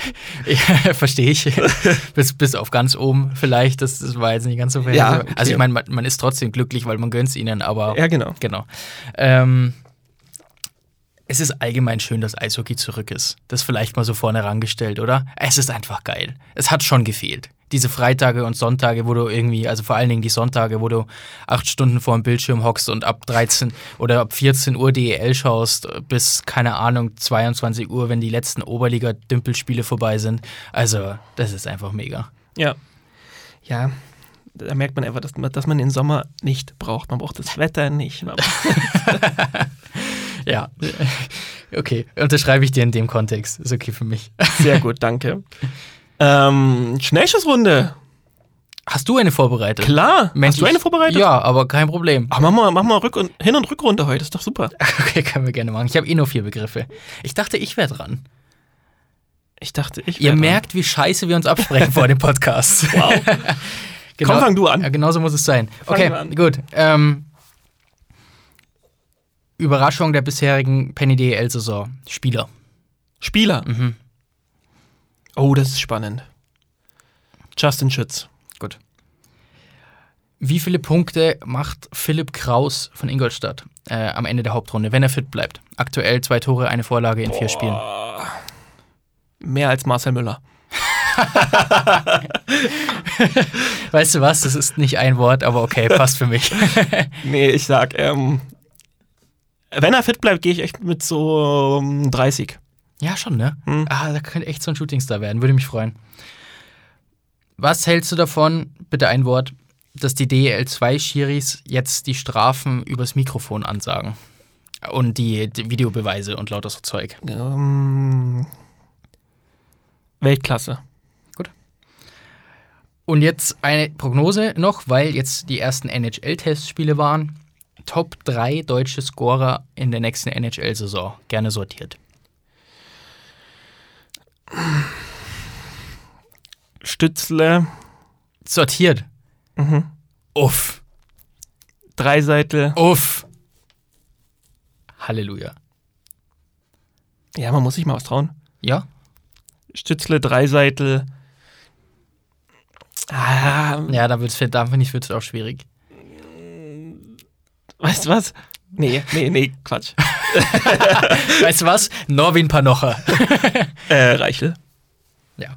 (laughs) ja, verstehe ich. (laughs) bis, bis auf ganz oben vielleicht. Das, das war jetzt nicht ganz so fair. Ja, okay. Also, ich meine, man, man ist trotzdem glücklich, weil man gönnt es ihnen, aber. Ja, genau. Genau. Ähm, es ist allgemein schön, dass Eishockey zurück ist. Das vielleicht mal so vorne herangestellt, oder? Es ist einfach geil. Es hat schon gefehlt. Diese Freitage und Sonntage, wo du irgendwie, also vor allen Dingen die Sonntage, wo du acht Stunden vor dem Bildschirm hockst und ab 13 oder ab 14 Uhr DEL schaust, bis, keine Ahnung, 22 Uhr, wenn die letzten Oberliga-Dümpelspiele vorbei sind. Also, das ist einfach mega. Ja. Ja, da merkt man einfach, dass man, dass man den Sommer nicht braucht. Man braucht das Wetter nicht. (laughs) Ja. Okay, unterschreibe ich dir in dem Kontext. Ist okay für mich. Sehr gut, danke. Ähm, Schnellschussrunde. Hast du eine vorbereitet? Klar. Mensch, Hast du eine vorbereitet? Ja, aber kein Problem. Ach, mach mal, mach mal Rück und, Hin- und Rückrunde heute. Ist doch super. (laughs) Okay, können wir gerne machen. Ich habe eh nur vier Begriffe. Ich dachte, ich wäre dran. Ich dachte, ich Ihr wär dran. merkt, wie scheiße wir uns absprechen vor dem Podcast. (laughs) Wow. (laughs) Genau, Komm, fang du an. Ja, genau so muss es sein. Fang Okay, an. gut. Ähm, Überraschung der bisherigen Penny DEL-Saison. Spieler. Spieler. Mhm. Oh, das ist spannend. Justin Schütz. Gut. Wie viele Punkte macht Philipp Kraus von Ingolstadt äh, am Ende der Hauptrunde, wenn er fit bleibt? Aktuell zwei Tore, eine Vorlage in vier Spielen. Mehr als Marcel Müller. (laughs) Weißt du was? Das ist nicht ein Wort, aber okay, passt für mich. (laughs) Nee, ich sag, ähm, wenn er fit bleibt, gehe ich echt mit so ähm, 30. ja, schon, ne? Hm. Ah, da könnte echt so ein Shootingstar werden. Würde mich freuen. Was hältst du davon, bitte ein Wort, dass die DEL2-Schiris jetzt die Strafen übers Mikrofon ansagen? Und die, die Videobeweise und lauter so Zeug. Ähm, Weltklasse. Und jetzt eine Prognose noch, weil jetzt die ersten NHL-Testspiele waren. Top 3 deutsche Scorer in der nächsten NHL-Saison. Gerne sortiert. Stützle, Sortiert. Mhm. Uff. Dreiseitel. Uff. Halleluja. Ja, man muss sich mal was trauen. Ja? Stützle, Dreiseitel. Ah, Ja, da, wird's, da finde ich, wird es auch schwierig. weißt du was? Nee, nee, nee, Quatsch. (laughs) weißt du was? Norwin Panocha. (laughs) Äh, Reichel. ja.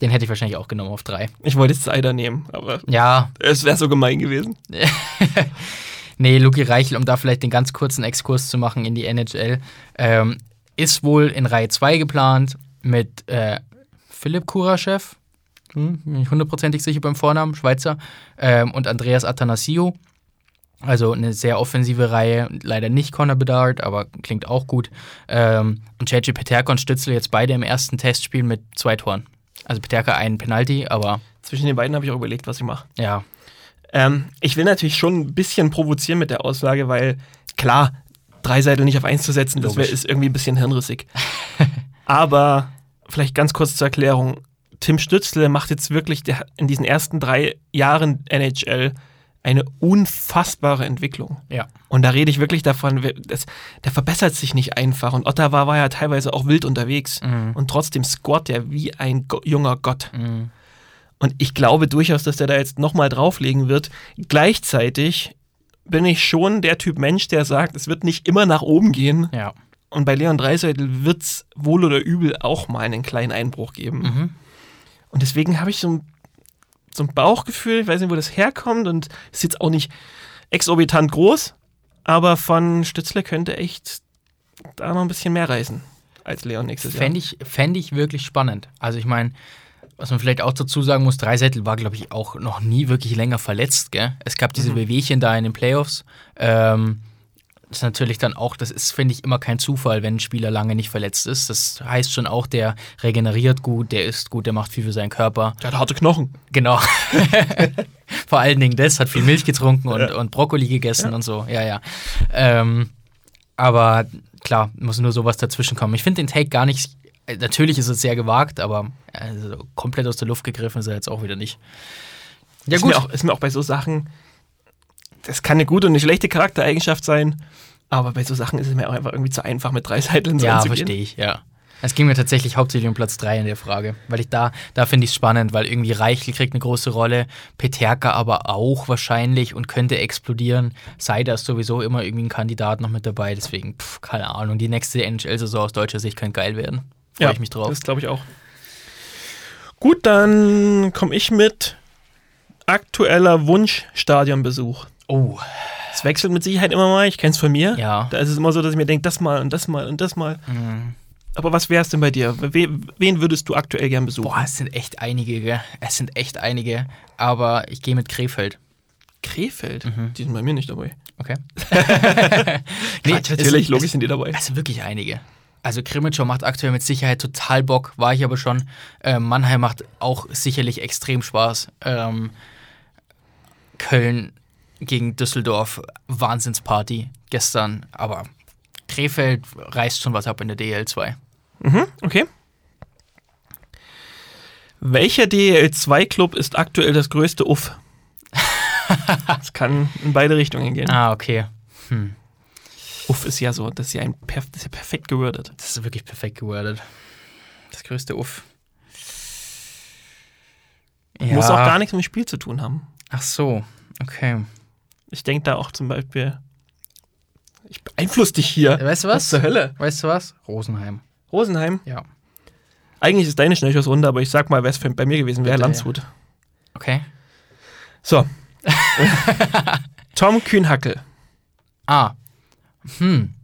Den hätte ich wahrscheinlich auch genommen auf drei. Ich wollte Seider nehmen, aber Ja, es wäre so gemein gewesen. (laughs) nee, Luki Reichel, um da vielleicht den ganz kurzen Exkurs zu machen in die NHL, ähm, ist wohl in Reihe 2 geplant mit äh, Philipp Kuraschew, hm, bin ich hundertprozentig sicher beim Vornamen, Schweizer, ähm, und Andreas Athanasio. Also eine sehr offensive Reihe, leider nicht Connor Bedard, aber klingt auch gut. Ähm, und JJ Peterka und Stützle jetzt beide im ersten Testspiel mit zwei Toren. Also Peterka einen Penalty, aber Zwischen den beiden habe ich auch überlegt, was ich mache. ja, Ähm, ich will natürlich schon ein bisschen provozieren mit der Aussage, weil klar, Dreiseitel nicht auf eins zu setzen, das wär, Logisch. ist irgendwie ein bisschen hirnrissig. (laughs) Aber vielleicht ganz kurz zur Erklärung. Tim Stützle macht jetzt wirklich in diesen ersten drei Jahren NHL eine unfassbare Entwicklung. ja. Und da rede ich wirklich davon, das, der verbessert sich nicht einfach. Und Ottawa war ja teilweise auch wild unterwegs. Mhm. Und trotzdem scoret er wie ein Go junger Gott. Mhm. Und ich glaube durchaus, dass der da jetzt nochmal drauflegen wird. Gleichzeitig bin ich schon der Typ Mensch, der sagt, es wird nicht immer nach oben gehen. Ja. Und bei Leon Dreiseitel wird es wohl oder übel auch mal einen kleinen Einbruch geben. Mhm. Und deswegen habe ich so ein, so ein Bauchgefühl, ich weiß nicht, wo das herkommt und ist jetzt auch nicht exorbitant groß, aber von Stützle könnte echt da noch ein bisschen mehr reißen als Leon nächstes Jahr. Fände ich, fänd ich wirklich spannend. Also ich meine, was man vielleicht auch dazu sagen muss, Dreisettel war, glaube ich, auch noch nie wirklich länger verletzt. Gell? Es gab diese Wehwehchen da in den Playoffs. Ähm, ist natürlich dann auch, das ist, finde ich, immer kein Zufall, wenn ein Spieler lange nicht verletzt ist. Das heißt schon auch, der regeneriert gut, der isst gut, der macht viel für seinen Körper. Der hat harte Knochen. Genau. (laughs) Vor allen Dingen das, hat viel Milch getrunken und, und Brokkoli gegessen und so. Ja, ja. Ähm, aber klar, muss nur sowas dazwischen kommen. Ich finde den Take gar nicht. Natürlich ist es sehr gewagt, aber also, komplett aus der Luft gegriffen ist er jetzt auch wieder nicht. Ja, ist gut. Mir auch, ist mir auch bei so Sachen, das kann eine gute und eine schlechte Charaktereigenschaft sein, aber bei so Sachen ist es mir auch einfach irgendwie zu einfach, mit drei Seiten so Ja, verstehe ich, ja. Es ging mir tatsächlich hauptsächlich um Platz 3 in der Frage, weil ich da, da finde ich es spannend, weil irgendwie Reichel kriegt eine große Rolle, Peterka aber auch wahrscheinlich und könnte explodieren. Seider ist sowieso immer irgendwie ein Kandidat noch mit dabei, deswegen, pff, keine Ahnung, die nächste NHL-Saison aus deutscher Sicht könnte geil werden. Freue ich mich drauf. Das glaube ich auch. Gut, dann komme ich mit aktueller Wunsch-Stadionbesuch. Oh, Es wechselt mit Sicherheit immer mal, ich kenne es von mir. ja. Da ist es immer so, dass ich mir denke, das mal und das mal und das mal. Mhm. Aber was wäre es denn bei dir? We wen würdest du aktuell gern besuchen? Boah, es sind echt einige, gell? Es sind echt einige, aber ich gehe mit Krefeld. Krefeld? Mhm. Die sind bei mir nicht dabei. Okay. (laughs) (laughs) Nee, natürlich, sind- logisch sind die dabei. Es sind wirklich einige. Also Krimitschau macht aktuell mit Sicherheit total Bock, war ich aber schon. Ähm, Mannheim macht auch sicherlich extrem Spaß. Ähm, Köln gegen Düsseldorf, Wahnsinnsparty gestern. Aber Krefeld reißt schon was ab in der DL2. Mhm, okay. Welcher DEL2-Club ist aktuell das größte Uff? (laughs) das kann in beide Richtungen gehen. Ah, okay. Hm. Uff ist ja so, das ist ja, ein perf das ist ja perfekt gewordet. Das ist wirklich perfekt gewordet. Das größte Uff. Ja. Muss auch gar nichts mit dem Spiel zu tun haben. Ach so, okay. Ich denke da auch zum Beispiel, ich beeinflusse dich hier. Weißt du was? Was zur Hölle? Weißt du was? Rosenheim. Rosenheim. Ja. Eigentlich ist deine Schnellschussrunde, aber ich sag mal, wer es bei mir gewesen wäre, Landshut. Okay. So. (laughs) Tom Kühnhackel. Ah. Hm.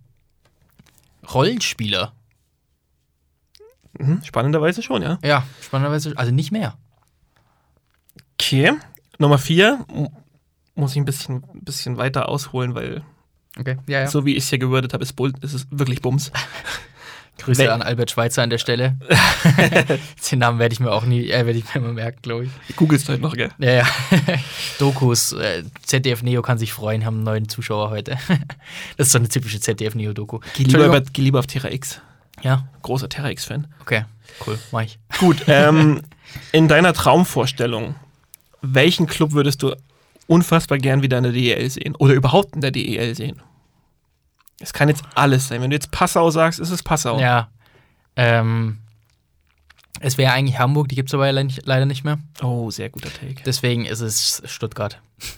Rollenspieler. Mhm, spannenderweise schon, ja. Ja, spannenderweise. Also nicht mehr. Okay. Nummer vier. Muss ich ein bisschen, bisschen weiter ausholen, weil Okay. Ja, ja. so wie ich es hier gewordet habe, ist, Bull- ist es wirklich Bums. (laughs) Grüße Wel- an Albert Schweitzer an der Stelle. (laughs) Den Namen werde ich mir auch nie, äh, werde ich mir immer merken, glaube ich. Ich googelst heute noch, gell? Ja, ja. (laughs) Dokus. Äh, ZDF Neo kann sich freuen, haben einen neuen Zuschauer heute. das ist so eine typische ZDF Neo-Doku. Geh geh lieber auf Terra X. Ja, Großer Terra X-Fan. okay. Cool, mach ich. Gut, ähm, in deiner Traumvorstellung, welchen Club würdest du unfassbar gern wieder in der DEL sehen? Oder überhaupt in der DEL sehen? Es kann jetzt alles sein. Wenn du jetzt Passau sagst, ist es Passau. Ja. Ähm, es wäre eigentlich Hamburg, die gibt es aber leider nicht, mehr. Oh, sehr guter Take. Deswegen ist es Stuttgart. (laughs)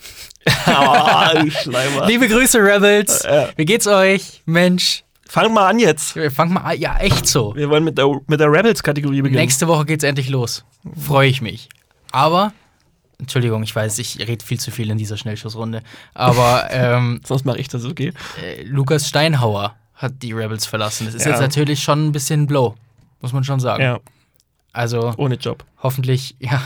Ah, du Schleimer. Liebe Grüße, Rebels. Ja. Wie geht's euch? Mensch. Fang mal an jetzt. Wir fangen mal an. Ja, echt so. Wir wollen mit der, mit der Rebels-Kategorie beginnen. Nächste Woche geht's endlich los. Freue ich mich. Aber, Entschuldigung, ich weiß, ich rede viel zu viel in dieser Schnellschussrunde. Aber (laughs) ähm, Sonst mache ich das, okay? äh, Lukas Steinhauer hat die Rebels verlassen. Das ist Ja. jetzt natürlich schon ein bisschen Blow. Muss man schon sagen. Ja, Also ohne Job. hoffentlich, ja,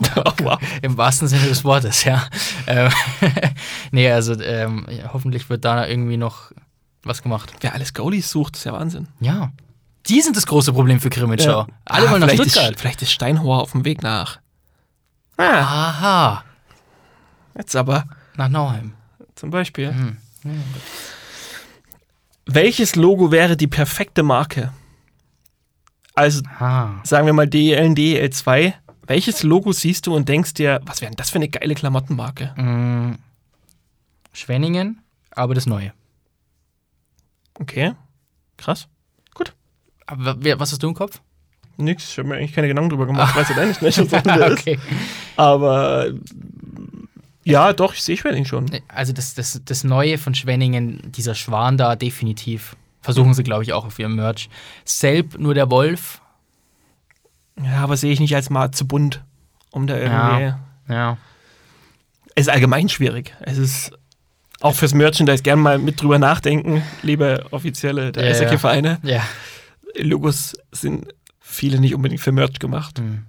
(laughs) oh, wow. im wahrsten Sinne des Wortes, ja. Ähm, (laughs) nee, also ähm, ja, hoffentlich wird da irgendwie noch was gemacht. Wer alles Goalies sucht, ist ja Wahnsinn. Ja. Die sind das große Problem für Krimitschau. Alle Ah, wollen nach vielleicht Stuttgart. Ist, vielleicht ist Steinhauer auf dem Weg nach. Ah, Aha. jetzt aber Nach Nauheim. zum Beispiel. Hm. Welches Logo wäre die perfekte Marke? Also Ah. sagen wir mal DEL und DEL2. Welches Logo siehst du und denkst dir, was wäre denn das für eine geile Klamottenmarke? Mm, Schwenningen, aber das Neue. Okay, krass. Aber wer, was hast du im Kopf? Nix, ich habe mir eigentlich keine Gedanken drüber gemacht, weil es ja deine Schnellschussrunde ist. okay. Aber ja, doch, ich sehe Schwenning schon. Also das, das, das Neue von Schwenningen, dieser Schwan da, definitiv. Versuchen sie, glaube ich, auch auf ihrem Merch. Selb nur der Wolf. Ja, aber sehe ich nicht als mal zu bunt, um da irgendwie. Ja. Es ist allgemein schwierig. Es ist auch fürs Merchandise gern mal mit drüber nachdenken, liebe Offizielle der Ja, ja. Eishockey-Vereine. Ja. Logos sind viele nicht unbedingt für Merch gemacht. Mhm.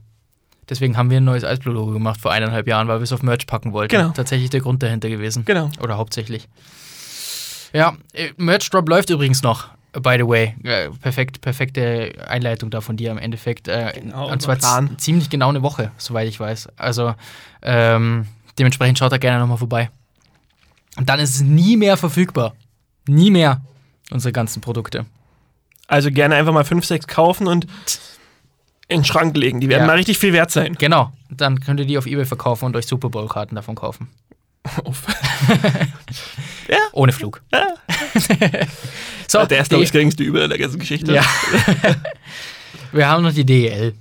Deswegen haben wir ein neues Eisblue-Logo gemacht vor eineinhalb Jahren, weil wir es auf Merch packen wollten. Genau. Tatsächlich der Grund dahinter gewesen. Genau. Oder hauptsächlich. Ja, äh, Merch Drop läuft übrigens noch. By the way, äh, perfekt, perfekte Einleitung da von dir im Endeffekt. Äh, Genau, und zwar ziemlich genau eine Woche, soweit ich weiß. Also ähm, dementsprechend schaut da gerne nochmal vorbei. Und dann ist es nie mehr verfügbar. Nie mehr unsere ganzen Produkte. Also gerne einfach mal 5, 6 kaufen und in den Schrank legen. Die werden Ja. mal richtig viel wert sein. Genau. Dann könnt ihr die auf Ebay verkaufen und euch Super Bowl-Karten davon kaufen. Uff. (laughs) Ohne Flug. (laughs) so, Der ist, glaube ich, das geringste Übel in der ganzen Geschichte. Ja. (laughs) Wir haben noch die DEL.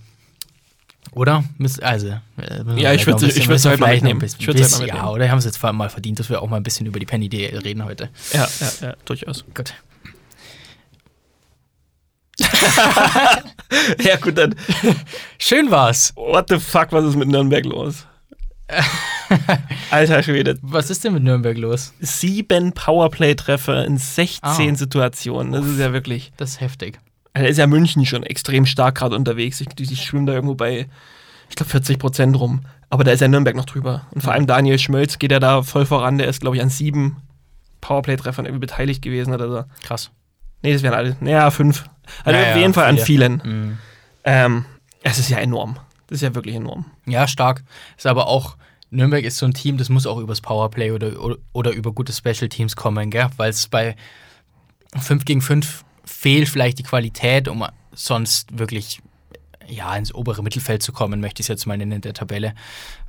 Oder? Also, äh, wir Ja, ich müssen wir halt mal mitnehmen. Ich würd's halt mal Ja, oder haben es jetzt vor allem mal verdient, dass wir auch mal ein bisschen über die Penny DEL reden heute. ja, ja, ja durchaus. Gut. (laughs) Ja, gut, dann. Schön war's. What the fuck, was ist mit Nürnberg los? (laughs) Alter Schwede. Was ist denn mit Nürnberg los? Sieben Powerplay-Treffer in 16 Ah. Situationen. Das ist ja wirklich. Das ist heftig. Also ist ja München schon extrem stark gerade unterwegs. Ich, die schwimmen da irgendwo bei, ich glaube, 40 Prozent rum. Aber da ist ja Nürnberg noch drüber. Und vor allem Daniel Schmölz geht ja da voll voran. Der ist, glaube ich, an sieben Powerplay-Treffern irgendwie beteiligt gewesen oder so. Krass. Nee, das wären alle. Naja, fünf. Also Ja, auf jeden Fall an viele. vielen. Mhm. Ähm, es ist ja enorm. Das ist ja wirklich enorm. Ja, stark. Ist aber auch, Nürnberg ist so ein Team, das muss auch übers Powerplay oder, oder, oder über gute Special Teams kommen, gell? Weil es bei 5 gegen 5 fehlt vielleicht die Qualität, um sonst wirklich ja, ins obere Mittelfeld zu kommen, möchte ich es jetzt mal nennen in der Tabelle.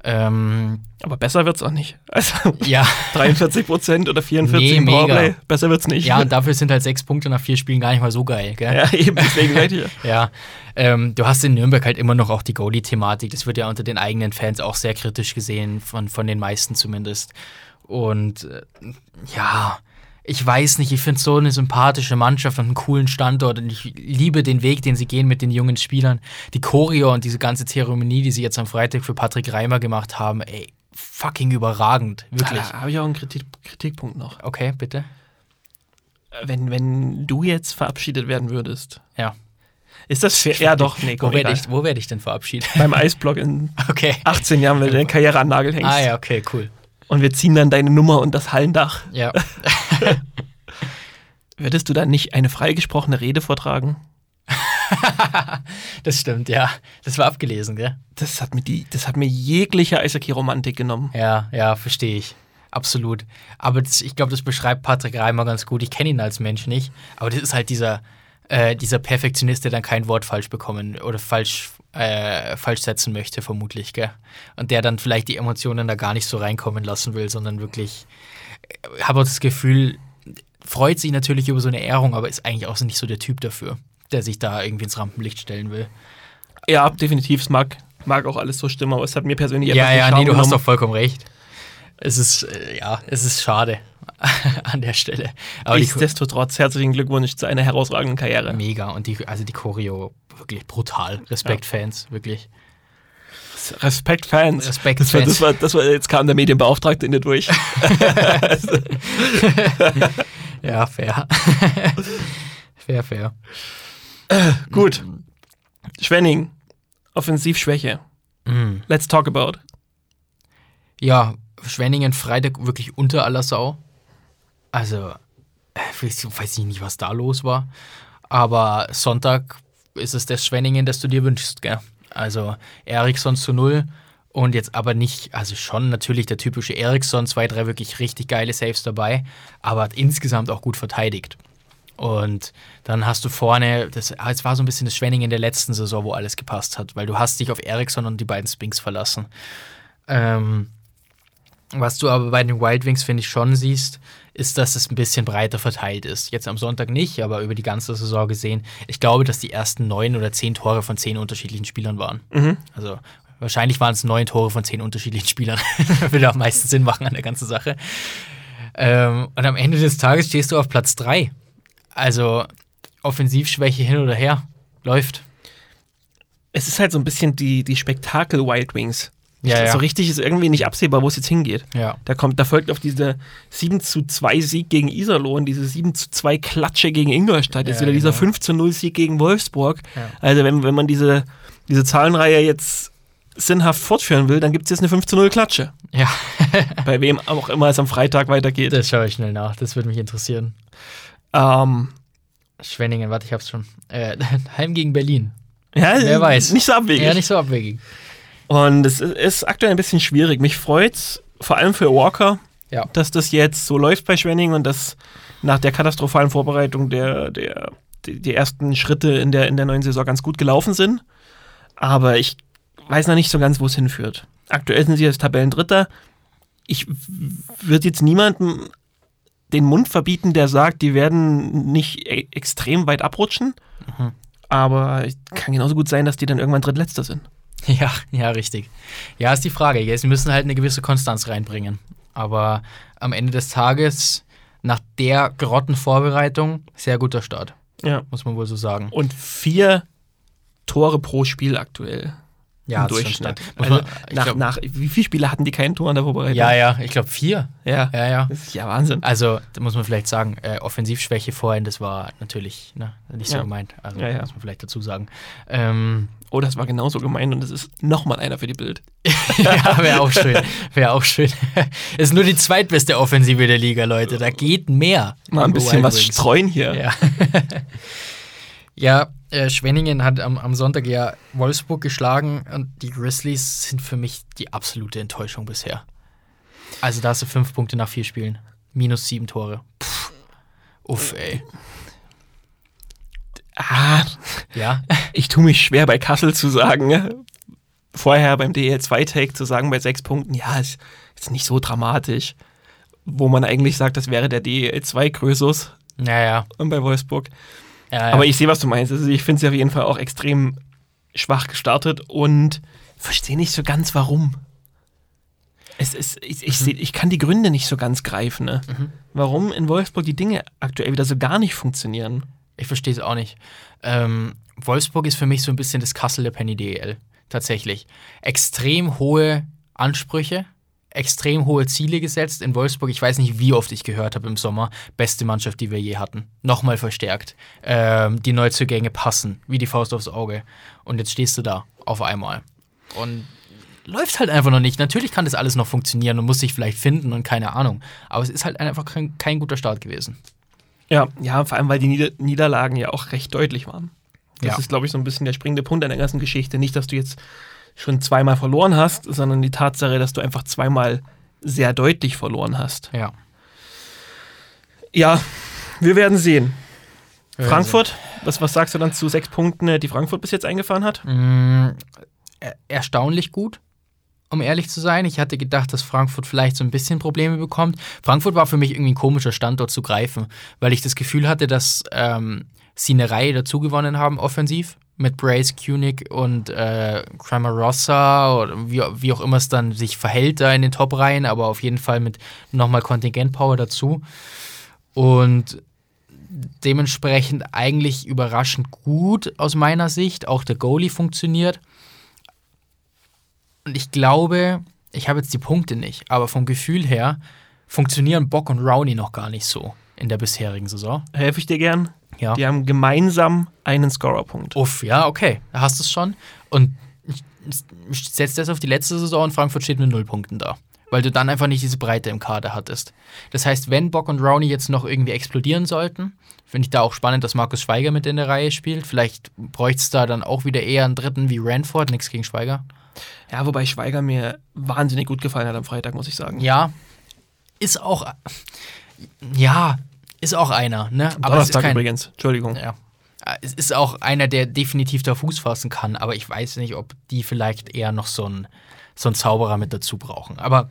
Ähm, Aber besser wird's auch nicht. (laughs) Also ja, 43 Prozent oder 44 Nee, im mega. Powerplay. Besser wird's nicht. ja, und dafür sind halt sechs Punkte nach vier Spielen gar nicht mal so geil, gell? ja, eben, deswegen ich (laughs) ja. Ja, ähm, du hast in Nürnberg halt immer noch auch die Goalie-Thematik. Das wird ja unter den eigenen Fans auch sehr kritisch gesehen, von, von den meisten zumindest. Und äh, ja, ich weiß nicht, ich finde so eine sympathische Mannschaft und einen coolen Standort und ich liebe den Weg, den sie gehen mit den jungen Spielern. Die Choreo und diese ganze Zeremonie, die sie jetzt am Freitag für Patrick Reimer gemacht haben, ey, fucking überragend, wirklich. Da habe ich auch einen Kritik Kritikpunkt noch. Okay, bitte. Wenn, wenn du jetzt verabschiedet werden würdest, Ja. ist das fair? Ja, doch, nee, Wo komm, werde egal. ich, wo werd ich denn verabschiedet? Beim Eisblock in (laughs) Okay. 18 Jahren, wenn du deine Karriere an den (laughs) Nagel hängst. Ah ja, okay, cool. Und wir ziehen dann deine Nummer und das Hallendach. Ja. (laughs) Würdest du dann nicht eine freigesprochene Rede vortragen? (laughs) Das stimmt, ja. Das war abgelesen, gell? Das hat mir, die, das hat mir jegliche Eishockey-Romantik genommen. Ja, ja, verstehe ich. Absolut. Aber das, ich glaube, das beschreibt Patrick Reimer ganz gut. Ich kenne ihn als Mensch nicht, aber das ist halt dieser, äh, dieser Perfektionist, der dann kein Wort falsch bekommen oder falsch, äh, falsch setzen möchte, vermutlich, gell? Und der dann vielleicht die Emotionen da gar nicht so reinkommen lassen will, sondern wirklich, äh, habe auch das Gefühl, freut sich natürlich über so eine Ehrung, aber ist eigentlich auch nicht so der Typ dafür, der sich da irgendwie ins Rampenlicht stellen will. Ja, definitiv. Es mag, mag auch alles so stimmen, aber es hat mir persönlich Ja, ja, nee, du hast doch vollkommen recht. Es ist, äh, ja, es ist schade (laughs) an der Stelle. Aber Nichtsdestotrotz herzlichen Glückwunsch zu einer herausragenden Karriere. mega und die, also die Choreo wirklich brutal. Respekt, Fans, wirklich. Respekt, Fans. Respekt, das war, Fans. das war, das war, jetzt kam der Medienbeauftragte in dir durch. (laughs) Ja, fair. (laughs) fair, fair. Gut. Schwenning. Offensivschwäche. Mhm. Let's talk about. Ja, Schwenningen Freitag wirklich unter aller Sau. Also, äh, weiß ich nicht, was da los war. Aber Sonntag ist es das Schwenningen, das du dir wünschst, gell? Also Eriksson zu null und jetzt aber nicht, also schon natürlich der typische Eriksson, zwei, drei wirklich richtig geile Saves dabei, aber hat insgesamt auch gut verteidigt. Und dann hast du vorne, das, ah, es war so ein bisschen das Schwenningen der letzten Saison, wo alles gepasst hat, weil du hast dich auf Eriksson und die beiden Spinks verlassen. Ähm, was du aber bei den Wild Wings, finde ich, schon siehst, ist, dass es ein bisschen breiter verteilt ist. Jetzt am Sonntag nicht, aber über die ganze Saison gesehen. Ich glaube, dass die ersten neun oder zehn Tore von zehn unterschiedlichen Spielern waren. Also wahrscheinlich waren es neun Tore von zehn unterschiedlichen Spielern. (laughs) Würde am meisten Sinn machen an der ganzen Sache. Ähm, und am Ende des Tages stehst du auf Platz drei. Also Offensivschwäche hin oder her. Läuft. Es ist halt so ein bisschen die, die Spektakel Wild Wings. Ja, ja. So richtig ist irgendwie nicht absehbar, wo es jetzt hingeht. Ja. Da kommt, da folgt auf diese 7 zu 2 Sieg gegen Iserlohn, diese 7 zu 2 Klatsche gegen Ingolstadt, jetzt wieder dieser genau. 5 zu 0 Sieg gegen Wolfsburg. Also wenn, wenn man diese, diese Zahlenreihe jetzt sinnhaft fortführen will, dann gibt es jetzt eine 5 zu 0 Klatsche. Ja. (laughs) Bei wem auch immer es am Freitag weitergeht. Das schaue ich schnell nach. Das würde mich interessieren. Ähm, Schwenningen, warte, ich hab's schon. Äh, (laughs) Heim gegen Berlin. ja, Wer weiß. Nicht so abwegig. Ja, nicht so abwegig. Und es ist- aktuell ein bisschen schwierig. Mich freut's vor allem für Walker, Ja. dass das jetzt so läuft bei Schwenning und dass nach der katastrophalen Vorbereitung der, der, die, ersten Schritte in der, in der neuen Saison ganz gut gelaufen sind. Aber ich weiß noch nicht so ganz, wo es hinführt. Aktuell sind sie als Tabellendritter. Ich würde jetzt niemandem den Mund verbieten, der sagt, die werden nicht e extrem weit abrutschen. Mhm. Aber es kann genauso gut sein, dass die dann irgendwann drittletzter sind. (laughs) Ja, ja, richtig. Ja, ist die Frage. Sie müssen halt eine gewisse Konstanz reinbringen. Aber am Ende des Tages, nach der Grottenvorbereitung, sehr guter Start. Ja. Muss man wohl so sagen. Und vier Tore pro Spiel aktuell. Ja, im Durchschnitt. Also man- nach, glaub- nach, wie viele Spiele hatten die kein Tor in der Vorbereitung? Ja, ja, ich glaube vier. ja. Ja, ja. Das ist ja Wahnsinn. Also, da muss man vielleicht sagen, äh, Offensivschwäche vorhin, das war natürlich ne, nicht so Ja. gemeint. Also, Ja, ja. muss man vielleicht dazu sagen. Ähm, Oh, das war genauso gemeint und das ist nochmal einer für die Bild. (laughs) ja, wäre auch schön. Wäre auch schön. (laughs) ist nur die zweitbeste Offensive der Liga, Leute. Da geht mehr. Mal ein bisschen was Wings. streuen hier. Ja, (laughs) ja äh, Schwenningen hat am, am Sonntag ja Wolfsburg geschlagen und die Grizzlies sind für mich die absolute Enttäuschung bisher. Also da hast du fünf Punkte nach vier Spielen. Minus sieben Tore. Puh. Uff, ey. Ah, Ja, ich tue mich schwer bei Kassel zu sagen. ne? Vorher beim DL2-Take zu sagen bei sechs Punkten, ja, ist, ist nicht so dramatisch. Wo man eigentlich sagt, das wäre der DL2-Krösus naja. bei Wolfsburg. Ja, ja. Aber ich sehe, was du meinst. Also ich finde sie auf jeden Fall auch extrem schwach gestartet und verstehe nicht so ganz, warum. Es ist, ich, ich, seh, ich kann die Gründe nicht so ganz greifen, ne? warum in Wolfsburg die Dinge aktuell wieder so gar nicht funktionieren. Ich verstehe es auch nicht. Ähm, Wolfsburg ist für mich so ein bisschen das Kassel der Penny DL. Tatsächlich. Extrem hohe Ansprüche, extrem hohe Ziele gesetzt in Wolfsburg. Ich weiß nicht, wie oft ich gehört habe im Sommer. Beste Mannschaft, die wir je hatten. Nochmal verstärkt. Ähm, die Neuzugänge passen, wie die Faust aufs Auge. Und jetzt stehst du da auf einmal. Und läuft halt einfach noch nicht. Natürlich kann das alles noch funktionieren und muss sich vielleicht finden und keine Ahnung. Aber es ist halt einfach kein, kein guter Start gewesen. Ja, ja, vor allem, weil die Nieder Niederlagen ja auch recht deutlich waren. Das Ja. ist, glaube ich, so ein bisschen der springende Punkt an der ganzen Geschichte. Nicht, dass du jetzt schon zweimal verloren hast, sondern die Tatsache, dass du einfach zweimal sehr deutlich verloren hast. Ja. Ja, wir werden sehen. Wir werden Frankfurt, was, was sagst du dann zu sechs Punkten, äh, die Frankfurt bis jetzt eingefahren hat? Mm, er- erstaunlich gut, um ehrlich zu sein. Ich hatte gedacht, dass Frankfurt vielleicht so ein bisschen Probleme bekommt. Frankfurt war für mich irgendwie ein komischer Standort zu greifen, weil ich das Gefühl hatte, dass ähm, sie eine Reihe dazu gewonnen haben, offensiv. Mit Brace, Kunig und äh, Cramarossa oder wie, wie auch immer es dann sich verhält da in den Top-Reihen, aber auf jeden Fall mit nochmal Kontingent-Power dazu. Und dementsprechend eigentlich überraschend gut aus meiner Sicht. Auch der Goalie funktioniert. Und ich glaube, ich habe jetzt die Punkte nicht, aber vom Gefühl her funktionieren Bock und Rowney noch gar nicht so in der bisherigen Saison. Helfe ich dir gern? Ja. Die haben gemeinsam einen Scorerpunkt. Uff, ja, okay, da hast du es schon. Und ich- setze das auf die letzte Saison und Frankfurt steht mit null Punkten da. Weil du dann einfach nicht diese Breite im Kader hattest. Das heißt, wenn Bock und Rowney jetzt noch irgendwie explodieren sollten, finde ich da auch spannend, dass Markus Schweiger mit in der Reihe spielt. Vielleicht bräuchte es da dann auch wieder eher einen dritten wie Ranford, nichts gegen Schweiger. Ja, wobei Schweiger mir wahnsinnig gut gefallen hat am Freitag, muss ich sagen. Ja, ist auch. Ja, ist auch einer, ne? Am Aber es ist Donnerstag kein, übrigens, Entschuldigung. Ja. Es ist auch einer, der definitiv da Fuß fassen kann, aber ich weiß nicht, ob die vielleicht eher noch so einen so einen Zauberer mit dazu brauchen. Aber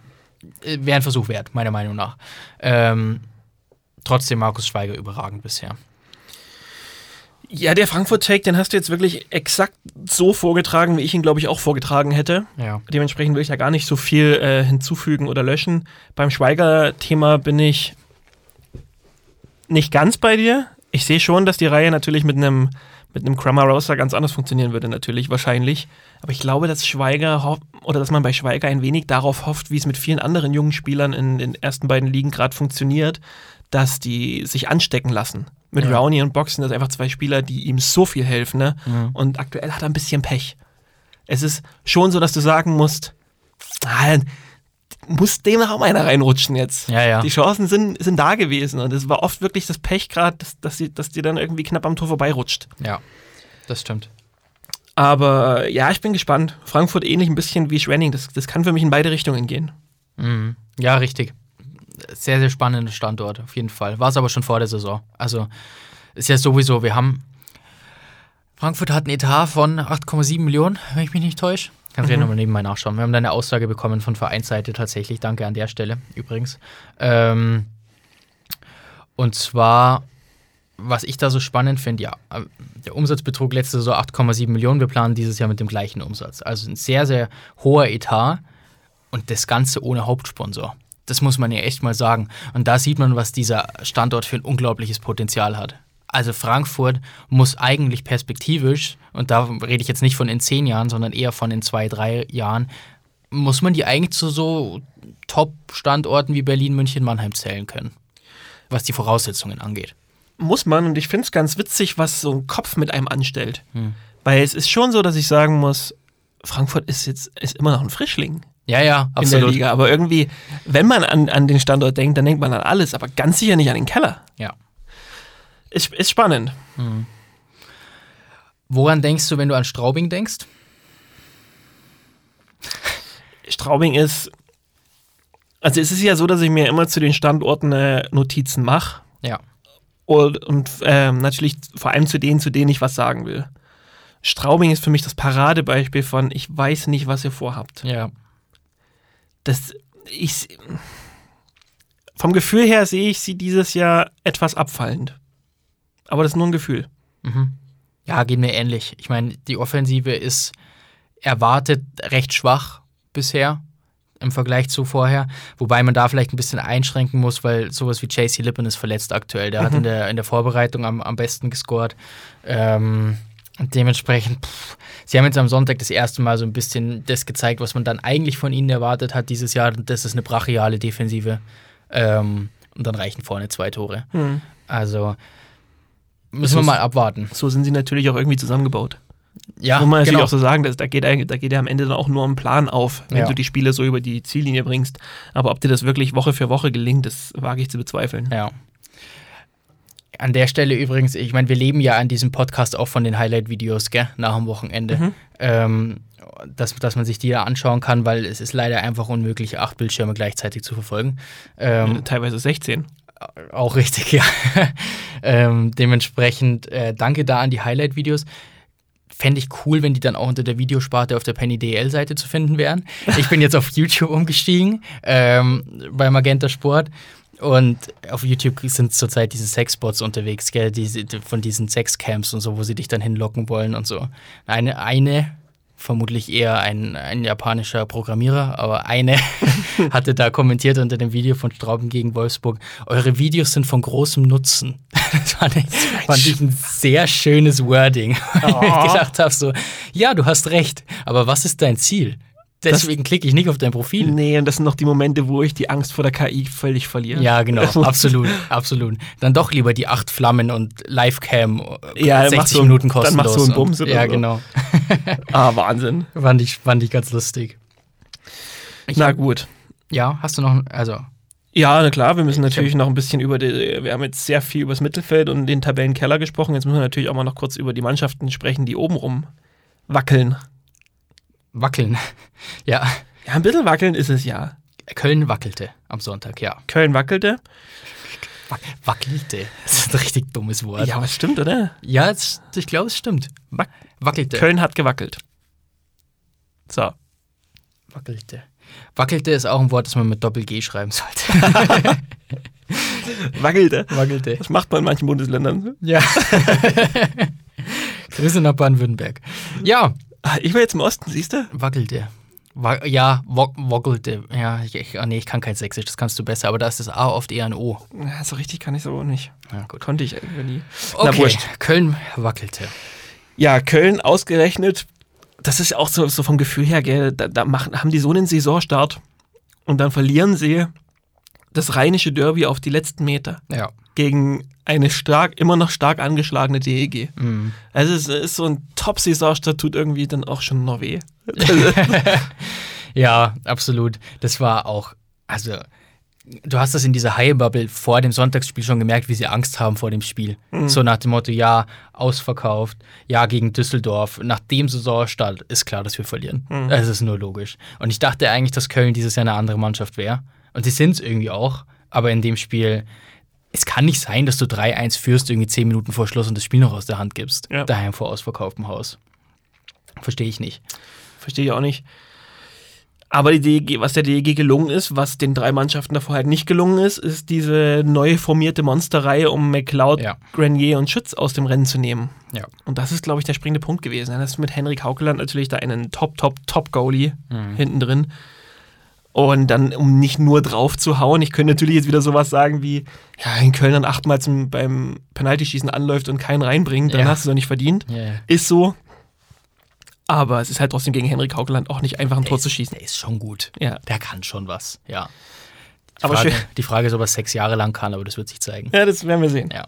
äh, wäre ein Versuch wert, meiner Meinung nach. Ähm, trotzdem Markus Schweiger überragend bisher. Ja, der Frankfurt-Take, den hast du jetzt wirklich exakt so vorgetragen, wie ich ihn, glaube ich, auch vorgetragen hätte. Ja. Dementsprechend will ich da gar nicht so viel äh, hinzufügen oder löschen. Beim Schweiger-Thema bin ich nicht ganz bei dir. Ich sehe schon, dass die Reihe natürlich mit einem mit einem Cramarosa ganz anders funktionieren würde, natürlich, wahrscheinlich. Aber ich glaube, dass Schweiger oder dass man bei Schweiger ein wenig darauf hofft, wie es mit vielen anderen jungen Spielern in den ersten beiden Ligen gerade funktioniert, dass die sich anstecken lassen. Mit Ja. Rowney und Boxen, das sind einfach zwei Spieler, die ihm so viel helfen. Ne? Mhm. Und aktuell hat er ein bisschen Pech. Es ist schon so, dass du sagen musst, ah, muss dem auch einer reinrutschen jetzt. Ja, ja. Die Chancen sind, sind da gewesen und es war oft wirklich das Pech gerade, dass, dass, dass die dann irgendwie knapp am Tor vorbeirutscht. Ja, das stimmt. Aber ja, ich bin gespannt. Frankfurt ähnlich ein bisschen wie Schwenning. Das, das kann für mich in beide Richtungen gehen. Mhm. Ja, richtig. Sehr, sehr spannender Standort, auf jeden Fall. War es aber schon vor der Saison. Also ist ja sowieso, wir haben Frankfurt hat einen Etat von 8,7 Millionen, wenn ich mich nicht täusche. Kannst du ja Mhm. nochmal nebenbei nachschauen. Wir haben da eine Aussage bekommen von Vereinsseite tatsächlich. Danke an der Stelle übrigens. Ähm, und zwar, was ich da so spannend finde, ja, äh, der Umsatz betrug letzte Saison 8,7 Millionen. Wir planen dieses Jahr mit dem gleichen Umsatz. Also ein sehr, sehr hoher Etat und das Ganze ohne Hauptsponsor. Das muss man ja echt mal sagen. Und da sieht man, was dieser Standort für ein unglaubliches Potenzial hat. Also Frankfurt muss eigentlich perspektivisch, und da rede ich jetzt nicht von in zehn Jahren, sondern eher von in zwei, drei Jahren, muss man die eigentlich zu so Top-Standorten wie Berlin, München, Mannheim zählen können. Was die Voraussetzungen angeht. Muss man, und ich finde es ganz witzig, was so ein Kopf mit einem anstellt. Hm. Weil es ist schon so, dass ich sagen muss, Frankfurt ist jetzt ist immer noch ein Frischling Ja, ja, in der absolut. Liga. Aber irgendwie, wenn man an, an den Standort denkt, dann denkt man an alles, aber ganz sicher nicht an den Keller. Ja. Ist, ist spannend. Woran denkst du, wenn du an Straubing denkst? Straubing ist. Also es ist ja so, dass ich mir immer zu den Standorten äh, Notizen mache. Ja. Und, und ähm, natürlich vor allem zu denen, zu denen ich was sagen will. Straubing ist für mich das Paradebeispiel von, ich weiß nicht, was ihr vorhabt. Ja. Das, ich, vom Gefühl her sehe ich sie dieses Jahr etwas abfallend. Aber das ist nur ein Gefühl. Mhm. Ja, geht mir ähnlich. Ich meine, die Offensive ist erwartet recht schwach bisher im Vergleich zu vorher. Wobei man da vielleicht ein bisschen einschränken muss, weil sowas wie JC Lippen ist verletzt aktuell. Der hat in der, in der Vorbereitung am, am besten gescored. Ähm, und dementsprechend, pff, sie haben jetzt am Sonntag das erste Mal so ein bisschen das gezeigt, was man dann eigentlich von ihnen erwartet hat dieses Jahr. Das ist eine brachiale Defensive. Ähm, und dann reichen vorne zwei Tore. Also müssen wir ist- mal abwarten. So sind sie natürlich auch irgendwie zusammengebaut. Ja, Muss man natürlich genau. auch so sagen, dass, da, geht, da geht ja am Ende dann auch nur ein Plan auf, wenn Ja. du die Spiele so über die Ziellinie bringst. Aber ob dir das wirklich Woche für Woche gelingt, das wage ich zu bezweifeln. Ja. An der Stelle übrigens, ich meine, wir leben ja an diesem Podcast auch von den Highlight-Videos, gell, nach dem Wochenende. Mhm. Ähm, dass, dass man sich die da anschauen kann, weil es ist leider einfach unmöglich, acht Bildschirme gleichzeitig zu verfolgen. Ähm, Teilweise 16. auch richtig, (laughs) ja. ähm, dementsprechend äh, danke da an die Highlight-Videos. Fände ich cool, wenn die dann auch unter der Videosparte auf der Penny DL-Seite zu finden wären. Ich bin jetzt auf (laughs) YouTube umgestiegen, ähm, bei Magenta Sport. Und auf YouTube sind zurzeit diese Sexbots unterwegs, gell, diese, die, von diesen Sexcamps und so, wo sie dich dann hinlocken wollen und so. Eine, eine vermutlich eher ein, ein japanischer Programmierer, aber eine (laughs) hatte da kommentiert unter dem Video von Straubing gegen Wolfsburg, eure Videos sind von großem Nutzen. (laughs) Das fand ich, fand ich ein sehr schönes Wording. (laughs) Weil ich gedacht habe so, ja, du hast recht, aber was ist dein Ziel? Deswegen klicke ich nicht auf dein Profil. Nee, und das sind noch die Momente, wo ich die Angst vor der KI völlig verliere. Ja, genau, absolut, (laughs) absolut. Dann doch lieber die acht Flammen und Livecam äh, Ja, dann 60 machst du- Minuten dann kostenlos. machst du einen und- Bums oder Ja, so. genau. (laughs) Ah, Wahnsinn. Fand ich, fand ich ganz lustig. Ich Na hab- gut. Ja, hast du noch, also, Ja, na klar, wir müssen Ich natürlich noch ein bisschen über die, wir haben jetzt sehr viel über das Mittelfeld und den Tabellenkeller gesprochen. Jetzt müssen wir natürlich auch mal noch kurz über die Mannschaften sprechen, die obenrum wackeln. Wackeln. (laughs) Ja, Ja, ein bisschen wackeln ist es ja. Köln wackelte am Sonntag, ja. Köln wackelte. Wac- Wackelte. Das ist ein richtig dummes Wort. Ja, was stimmt, oder? Ja, es, ich glaube, es stimmt. Wac Wackelte. Köln hat gewackelt. So. Wackelte. Wackelte ist auch ein Wort, das man mit Doppel-G schreiben sollte. (laughs) Wackelte. Wackelte. Das macht man in manchen Bundesländern. Ja. (laughs) Grüße nach Baden-Württemberg. Ja, Ich war jetzt im Osten, siehst du? wackelte. Wa ja, wackelte. Ja, ich, ich, ah, nee, ich kann kein Sächsisch, das kannst du besser, aber da ist das A oft eher ein O. Ja, so richtig kann ich so nicht. Ja, gut. Konnte ich irgendwie nie. Na, Okay, wurscht. Köln wackelte. Ja, Köln ausgerechnet, das ist auch so, so vom Gefühl her, gell, da, da machen, haben die so einen Saisonstart und dann verlieren sie das rheinische Derby auf die letzten Meter Ja. Gegen eine stark, immer noch stark angeschlagene DEG. Mhm. Also es ist so ein Top-Saisonstart, tut irgendwie dann auch schon noch weh. (laughs) Ja, absolut. Das war auch, also, du hast das in dieser High-Bubble vor dem Sonntagsspiel schon gemerkt, wie sie Angst haben vor dem Spiel. So nach dem Motto, ja, ausverkauft, ja, gegen Düsseldorf. Nach dem Saisonstart ist klar, dass wir verlieren. Das ist nur logisch. Und ich dachte eigentlich, dass Köln dieses Jahr eine andere Mannschaft wäre. Und sie sind es irgendwie auch. Aber in dem Spiel, es kann nicht sein, dass du 3-1 führst, irgendwie 10 Minuten vor Schluss und das Spiel noch aus der Hand gibst. Ja. Daheim vor ausverkauftem Haus. Verstehe ich nicht. Verstehe ich auch nicht. Aber die DEG, was der DEG gelungen ist, was den drei Mannschaften davor halt nicht gelungen ist, ist diese neu formierte Monsterreihe, um McLeod, Ja. Grenier und Schütz aus dem Rennen zu nehmen. Ja. Und das ist, glaube ich, der springende Punkt gewesen. Dann hast du mit Henrik Haukeland natürlich da einen Top, Top, Top-Goalie hinten drin. Und dann, um nicht nur drauf zu hauen, ich könnte natürlich jetzt wieder sowas sagen wie, ja, in Köln dann achtmal zum, beim Penaltyschießen anläuft und keinen reinbringt, dann Ja. hast du es doch nicht verdient. Ja. Ist so. Aber es ist halt trotzdem gegen Henrik Haukeland auch nicht einfach ein Tor zu schießen. Der ist schon gut. Ja. Der kann schon was, ja. Die Aber Frage, schön. die Frage ist, ob er es sechs Jahre lang kann, aber das wird sich zeigen. Ja, das werden wir sehen. Ja.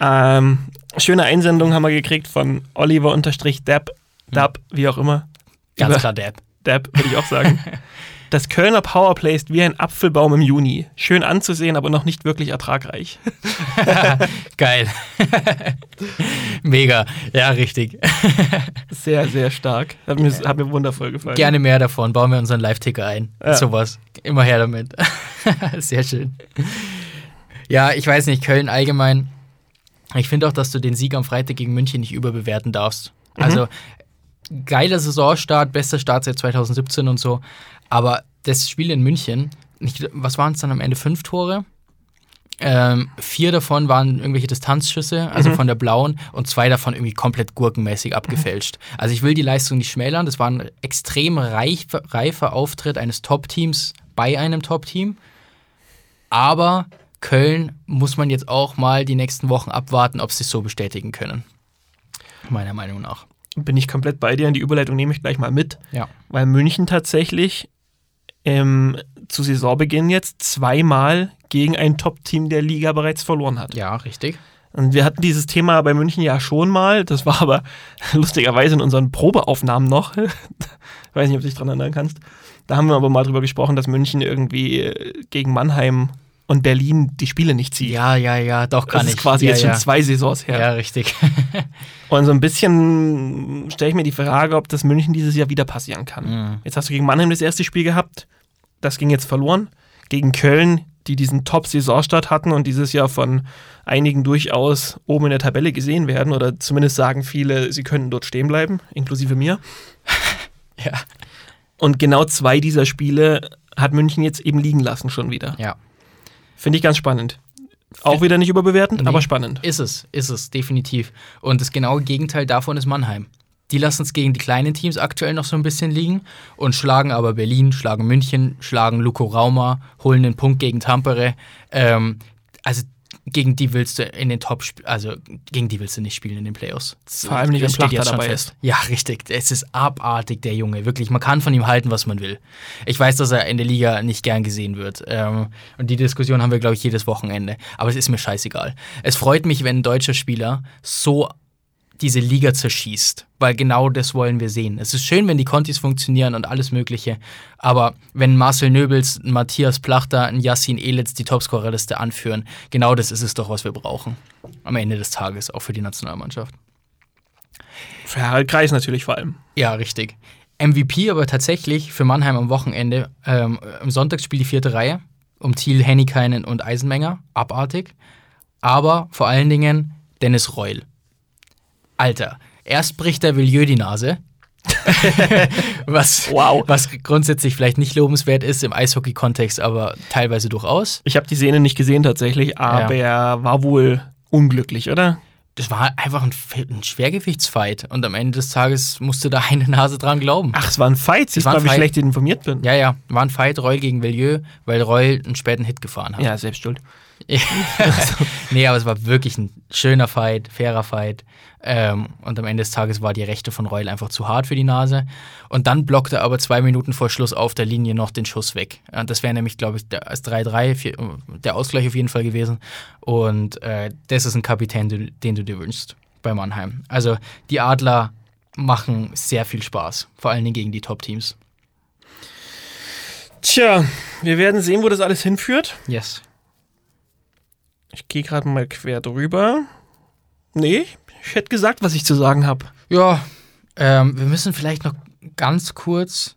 Ähm, schöne Einsendung haben wir gekriegt von Oliver unterstrich Depp, Dab, wie auch immer. Ganz Über- klar Depp. Depp, würde ich auch sagen. (laughs) Das Kölner Powerplay ist wie ein Apfelbaum im Juni. Schön anzusehen, aber noch nicht wirklich ertragreich. (laughs) Geil. (laughs) Mega. Ja, richtig. (laughs) Sehr, sehr stark. Hat mir, hat mir wundervoll gefallen. Gerne mehr davon. Bauen wir unseren Live-Ticker ein. Ja. Sowas. Immer her damit. Sehr schön. Ja, ich weiß nicht, Köln allgemein. Ich finde auch, dass du den Sieg am Freitag gegen München nicht überbewerten darfst. Also, geiler Saisonstart, bester Start seit 2017 und so. Aber das Spiel in München, nicht, was waren es dann am Ende? Fünf Tore? Ähm, vier davon waren irgendwelche Distanzschüsse, also von der blauen, und zwei davon irgendwie komplett gurkenmäßig abgefälscht. Also ich will die Leistung nicht schmälern, das war ein extrem reif, reifer Auftritt eines Top-Teams bei einem Top-Team. Aber Köln muss man jetzt auch mal die nächsten Wochen abwarten, ob sie es so bestätigen können. Meiner Meinung nach. Bin ich komplett bei dir und die Überleitung nehme ich gleich mal mit. Ja. Weil München tatsächlich ähm, zu Saisonbeginn jetzt zweimal gegen ein Top-Team der Liga bereits verloren hat. Ja, richtig. Und wir hatten dieses Thema bei München ja schon mal. Das war aber (laughs) lustigerweise in unseren Probeaufnahmen noch. Ich (laughs) weiß nicht, ob du dich daran erinnern kannst. Da haben wir aber mal drüber gesprochen, dass München irgendwie äh, gegen Mannheim und Berlin die Spiele nicht zieht. Ja, ja, ja, doch kann das ich. ist quasi ja, jetzt ja. schon zwei Saisons her. Ja, richtig. (laughs) Und so ein bisschen stelle ich mir die Frage, ob das München dieses Jahr wieder passieren kann. Mhm. Jetzt hast du gegen Mannheim das erste Spiel gehabt. Das ging jetzt verloren. Gegen Köln, die diesen Top-Saisonstart hatten und dieses Jahr von einigen durchaus oben in der Tabelle gesehen werden. Oder zumindest sagen viele, sie könnten dort stehen bleiben, inklusive mir. (laughs) ja. Und genau zwei dieser Spiele hat München jetzt eben liegen lassen schon wieder. ja. Finde ich ganz spannend. Auch wieder nicht überbewertend, Nee. aber spannend. Ist es, ist es, definitiv. Und das genaue Gegenteil davon ist Mannheim. Die lassen es gegen die kleinen Teams aktuell noch so ein bisschen liegen und schlagen aber Berlin, schlagen München, schlagen Luko Rauma, holen den Punkt gegen Tampere. Ähm, also gegen die willst du in den Top, also gegen die willst du nicht spielen in den Playoffs. Vor allem nicht, wenn Plachter dabei fest. Ja, richtig. Es ist abartig, der Junge. Wirklich, man kann von ihm halten, was man will. Ich weiß, dass er in der Liga nicht gern gesehen wird. Ähm, und die Diskussion haben wir, glaube ich, jedes Wochenende. Aber es ist mir scheißegal. Es freut mich, wenn ein deutscher Spieler so diese Liga zerschießt, weil genau das wollen wir sehen. Es ist schön, wenn die Contis funktionieren und alles Mögliche, aber wenn Marcel Nöbels, Matthias Plachter, ein Yassin Elitz die Topscorerliste anführen, genau das ist es doch, was wir brauchen. Am Ende des Tages, auch für die Nationalmannschaft. Für Harald Kreis natürlich vor allem. Ja, richtig. MVP aber tatsächlich für Mannheim am Wochenende. Ähm, Im Sonntagsspiel die vierte Reihe um Thiel, Hennikainen und Eisenmenger. Abartig. Aber vor allen Dingen Dennis Reul. Alter, erst bricht der Villieu die Nase. (laughs) was, Wow. was grundsätzlich vielleicht nicht lobenswert ist im Eishockey-Kontext, aber teilweise durchaus. Ich habe die Szene nicht gesehen tatsächlich, aber er war wohl unglücklich, oder? Das war einfach ein, ein Schwergewichtsfight und am Ende des Tages musste da eine Nase dran glauben. Ach, es war ein Fight. Mal, ein wie schlecht ich informiert bin. Ja, ja, war ein Fight Reul gegen Villieu, weil Reul einen späten Hit gefahren hat. Ja, selbst schuld. (laughs) nee, aber es war wirklich ein schöner Fight, fairer Fight. Ähm, und am Ende des Tages war die Rechte von Reul einfach zu hart für die Nase. Und dann blockte er aber zwei Minuten vor Schluss auf der Linie noch den Schuss weg. Äh, Das wäre nämlich, glaube ich, als 3-3 vier- der Ausgleich auf jeden Fall gewesen. Und äh, das ist ein Kapitän, den du dir wünschst bei Mannheim. Also die Adler machen sehr viel Spaß, vor allen Dingen gegen die Top-Teams. Tja, wir werden sehen, wo das alles hinführt. Yes. Ich gehe gerade mal quer drüber. Nee, ich hätte gesagt, was ich zu sagen habe. Ja, ähm, wir müssen vielleicht noch ganz kurz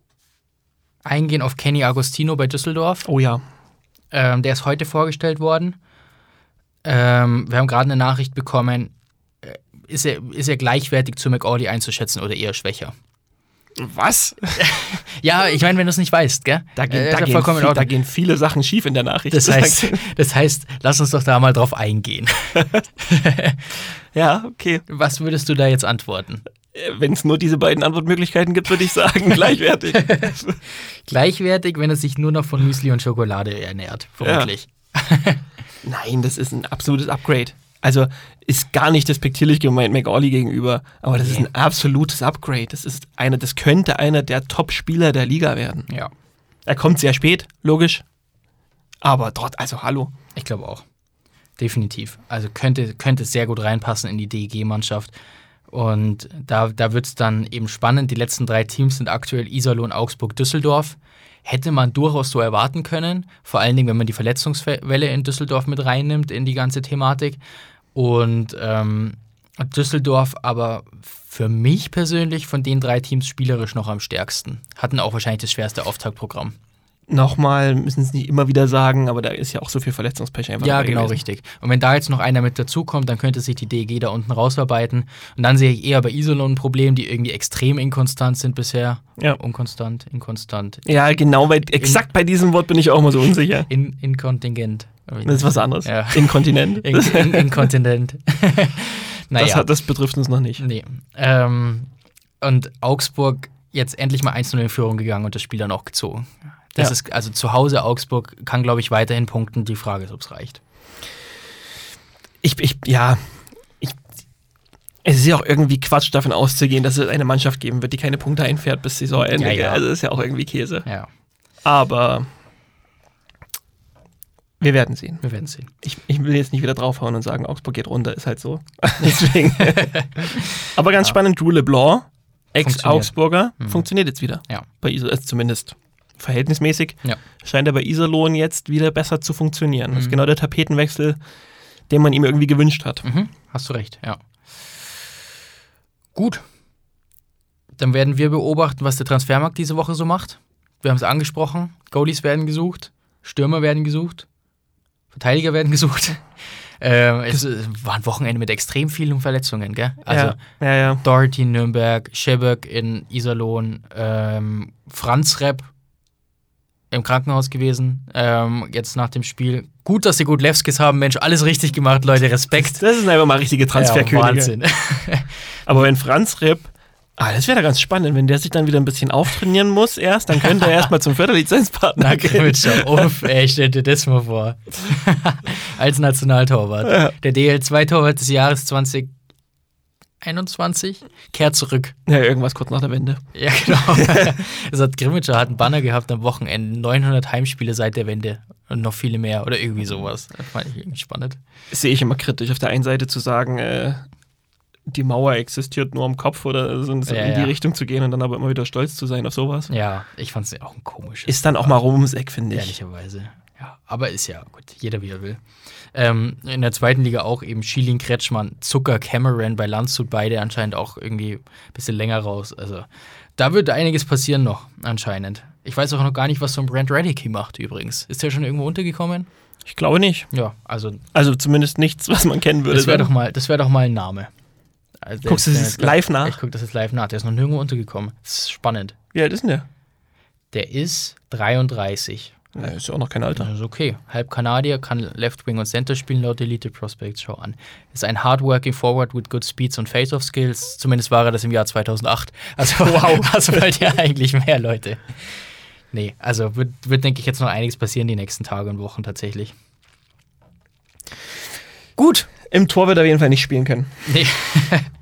eingehen auf Kenny Agostino bei Düsseldorf. Oh ja. Ähm, der ist heute vorgestellt worden. Ähm, wir haben gerade eine Nachricht bekommen. Äh, Ist er, ist er gleichwertig zu McAuley einzuschätzen oder eher schwächer? Was? (laughs) Ja, ich meine, wenn du es nicht weißt, gell? Da, gehen, Äh, da, ja gehen viel, da gehen viele Sachen schief in der Nachricht. Das heißt, (laughs) das heißt, lass uns doch da mal drauf eingehen. (laughs) ja, okay. Was würdest du da jetzt antworten? Wenn es nur diese beiden Antwortmöglichkeiten gibt, würde ich sagen, gleichwertig. Gleichwertig, wenn er sich nur noch von Müsli und Schokolade ernährt, vermutlich. Nein, das ist ein absolutes Upgrade. Also ist gar nicht despektierlich gemeint McAuley gegenüber, aber das ist ein absolutes Upgrade. Das ist einer, das könnte einer der Top-Spieler der Liga werden. Ja, Er kommt sehr spät, logisch. Aber trotz, also hallo. ich glaube auch. Definitiv. Also könnte, könnte sehr gut reinpassen in die DEG-Mannschaft. Und da, da wird es dann eben spannend. Die letzten drei Teams sind aktuell Iserlohn, Augsburg, Düsseldorf. Hätte man durchaus so erwarten können. Vor allen Dingen, wenn man die Verletzungswelle in Düsseldorf mit reinnimmt in die ganze Thematik. Und ähm, Düsseldorf aber für mich persönlich von den drei Teams spielerisch noch am stärksten. Hatten auch wahrscheinlich das schwerste Auftaktprogramm. Nochmal, müssen es nicht immer wieder sagen, aber da ist ja auch so viel Verletzungspech einfach Ja, genau gewesen. richtig. Und wenn da jetzt noch einer mit dazukommt, dann könnte sich die DEG da unten rausarbeiten. Und dann sehe ich eher bei Iserlohn ein Problem, die irgendwie extrem inkonstant sind bisher. Ja. Unkonstant, inkonstant, Ja, genau, weil exakt bei diesem Wort bin ich auch mal so unsicher. (laughs) in, inkontingent. Das ist was anderes. Ja. Inkontinent. In, in, inkontinent. (laughs) (laughs) naja. Das, hat, das betrifft uns noch nicht. Nee. Ähm, und Augsburg jetzt endlich mal 1-0 in Führung gegangen und das Spiel dann auch gezogen. Das Ja. ist, also zu Hause Augsburg kann, glaube ich, weiterhin punkten. Die Frage ist, ob es reicht. Ich, ich, ja, ich, es ist ja auch irgendwie Quatsch, davon auszugehen, dass es eine Mannschaft geben wird, die keine Punkte einfährt bis Saisonende. Ja, ja. Also ist ja auch irgendwie Käse. Ja, Aber wir werden sehen. wir werden sehen. Ich, ich will jetzt nicht wieder draufhauen und sagen, Augsburg geht runter, ist halt so. (laughs) Deswegen. (laughs) Aber ganz spannend, Drew LeBlanc, Ex-Augsburger, Mhm. funktioniert jetzt wieder. Ja. Bei Iser, also zumindest verhältnismäßig. Ja. Scheint er bei Iserlohn jetzt wieder besser zu funktionieren. Das ist Mhm. genau der Tapetenwechsel, den man ihm irgendwie gewünscht hat. Mhm, hast du recht, ja. Gut. Dann werden wir beobachten, was der Transfermarkt diese Woche so macht. Wir haben es angesprochen. Goalies werden gesucht, Stürmer werden gesucht, Verteidiger werden gesucht. (laughs) Ähm, es war ein Wochenende mit extrem vielen Verletzungen, gell? Also ja, ja, ja. Doherty in Nürnberg, Scheböck in Iserlohn, ähm, Franz Repp im Krankenhaus gewesen. Ähm, jetzt nach dem Spiel. Gut, dass sie gut Levskis haben, Mensch, alles richtig gemacht, Leute, Respekt. Das sind einfach mal richtige Transferkönige. Ja, Wahnsinn. (laughs) (laughs) Aber wenn Franz Ripp, ah, das wäre da ganz spannend, wenn der sich dann wieder ein bisschen auftrainieren muss erst, dann könnte er (laughs) erstmal zum Förderlizenzpartner Na, gehen. Grimitscher, uff, ey, stell dir das mal vor. Als Nationaltorwart. Ja. Der DL2-Torwart des Jahres 2021 kehrt zurück. Ja, irgendwas kurz nach der Wende. Ja, genau. (laughs) das hat Grimitscher hat einen Banner gehabt am Wochenende. 900 Heimspiele seit der Wende. Und noch viele mehr oder irgendwie sowas. Das fand ich irgendwie spannend. Das sehe ich immer kritisch, auf der einen Seite zu sagen, äh, die Mauer existiert nur im Kopf oder so in Ja, die ja. Richtung zu gehen und dann aber immer wieder stolz zu sein auf sowas. Ja, ich fand es auch ein komisches. Ist dann auch mal rum ums Eck, finde ich. Ehrlicherweise. Ja, aber ist ja gut, jeder wie er will. Ähm, in der zweiten Liga auch eben Schilin Kretschmann, Zucker Cameron bei Landshut, beide anscheinend auch irgendwie ein bisschen länger raus. Also da wird einiges passieren noch, anscheinend. Ich weiß auch noch gar nicht, was so ein Brand Redicky macht übrigens. Ist der schon irgendwo untergekommen? Ich glaube nicht. Ja, also Also zumindest nichts, was man kennen würde. das wäre doch, mal- das wär doch mal ein Name. Also Guckst du das der- live nach? Ich gucke das jetzt live nach. Der ist noch nirgendwo untergekommen. Das ist spannend. Wie alt ist denn der? Der ist 33. Ja, ist ja auch noch kein Alter. Das ist okay. Halb Kanadier, kann Left Wing und Center spielen laut Elite Prospects. Schau an. Ist ein hardworking Forward with good speeds und face-off skills. Zumindest war er das im Jahr 2008. Also wow. (laughs) Also wollt ihr eigentlich mehr Leute. Nee, also wird, wird denke ich, jetzt noch einiges passieren die nächsten Tage und Wochen tatsächlich. Gut. Im Tor wird er auf jeden Fall nicht spielen können. Nee. (laughs)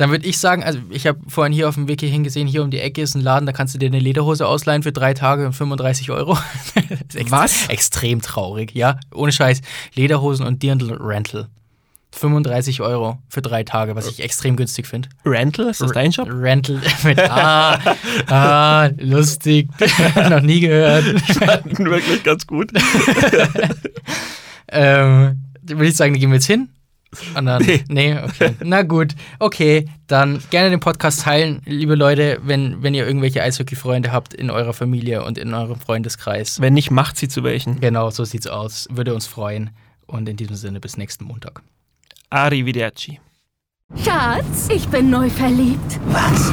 Dann würde ich sagen, also ich habe vorhin hier auf dem Wiki hingesehen, hier um die Ecke ist ein Laden, da kannst du dir eine Lederhose ausleihen für drei Tage und 35 Euro. (laughs) Was? Extrem traurig, ja. Ohne Scheiß. Lederhosen und Dirndl Rental. 35 Euro für drei Tage, was ich extrem günstig finde. Rental, ist das dein Job? Rental (laughs) mit Ah, (laughs) ah, lustig. Noch nie gehört. Wirklich ganz gut. Ähm, würde ich sagen, da gehen wir jetzt hin. Und dann, Nee. nee. okay. Na gut, okay. Dann gerne den Podcast teilen, liebe Leute, wenn, wenn ihr irgendwelche Eishockey-Freunde habt in eurer Familie und in eurem Freundeskreis. Wenn nicht, macht sie zu welchen. Genau, so sieht's aus. Würde uns freuen. Und in diesem Sinne bis nächsten Montag. Arrivederci. Schatz, ich bin neu verliebt. Was?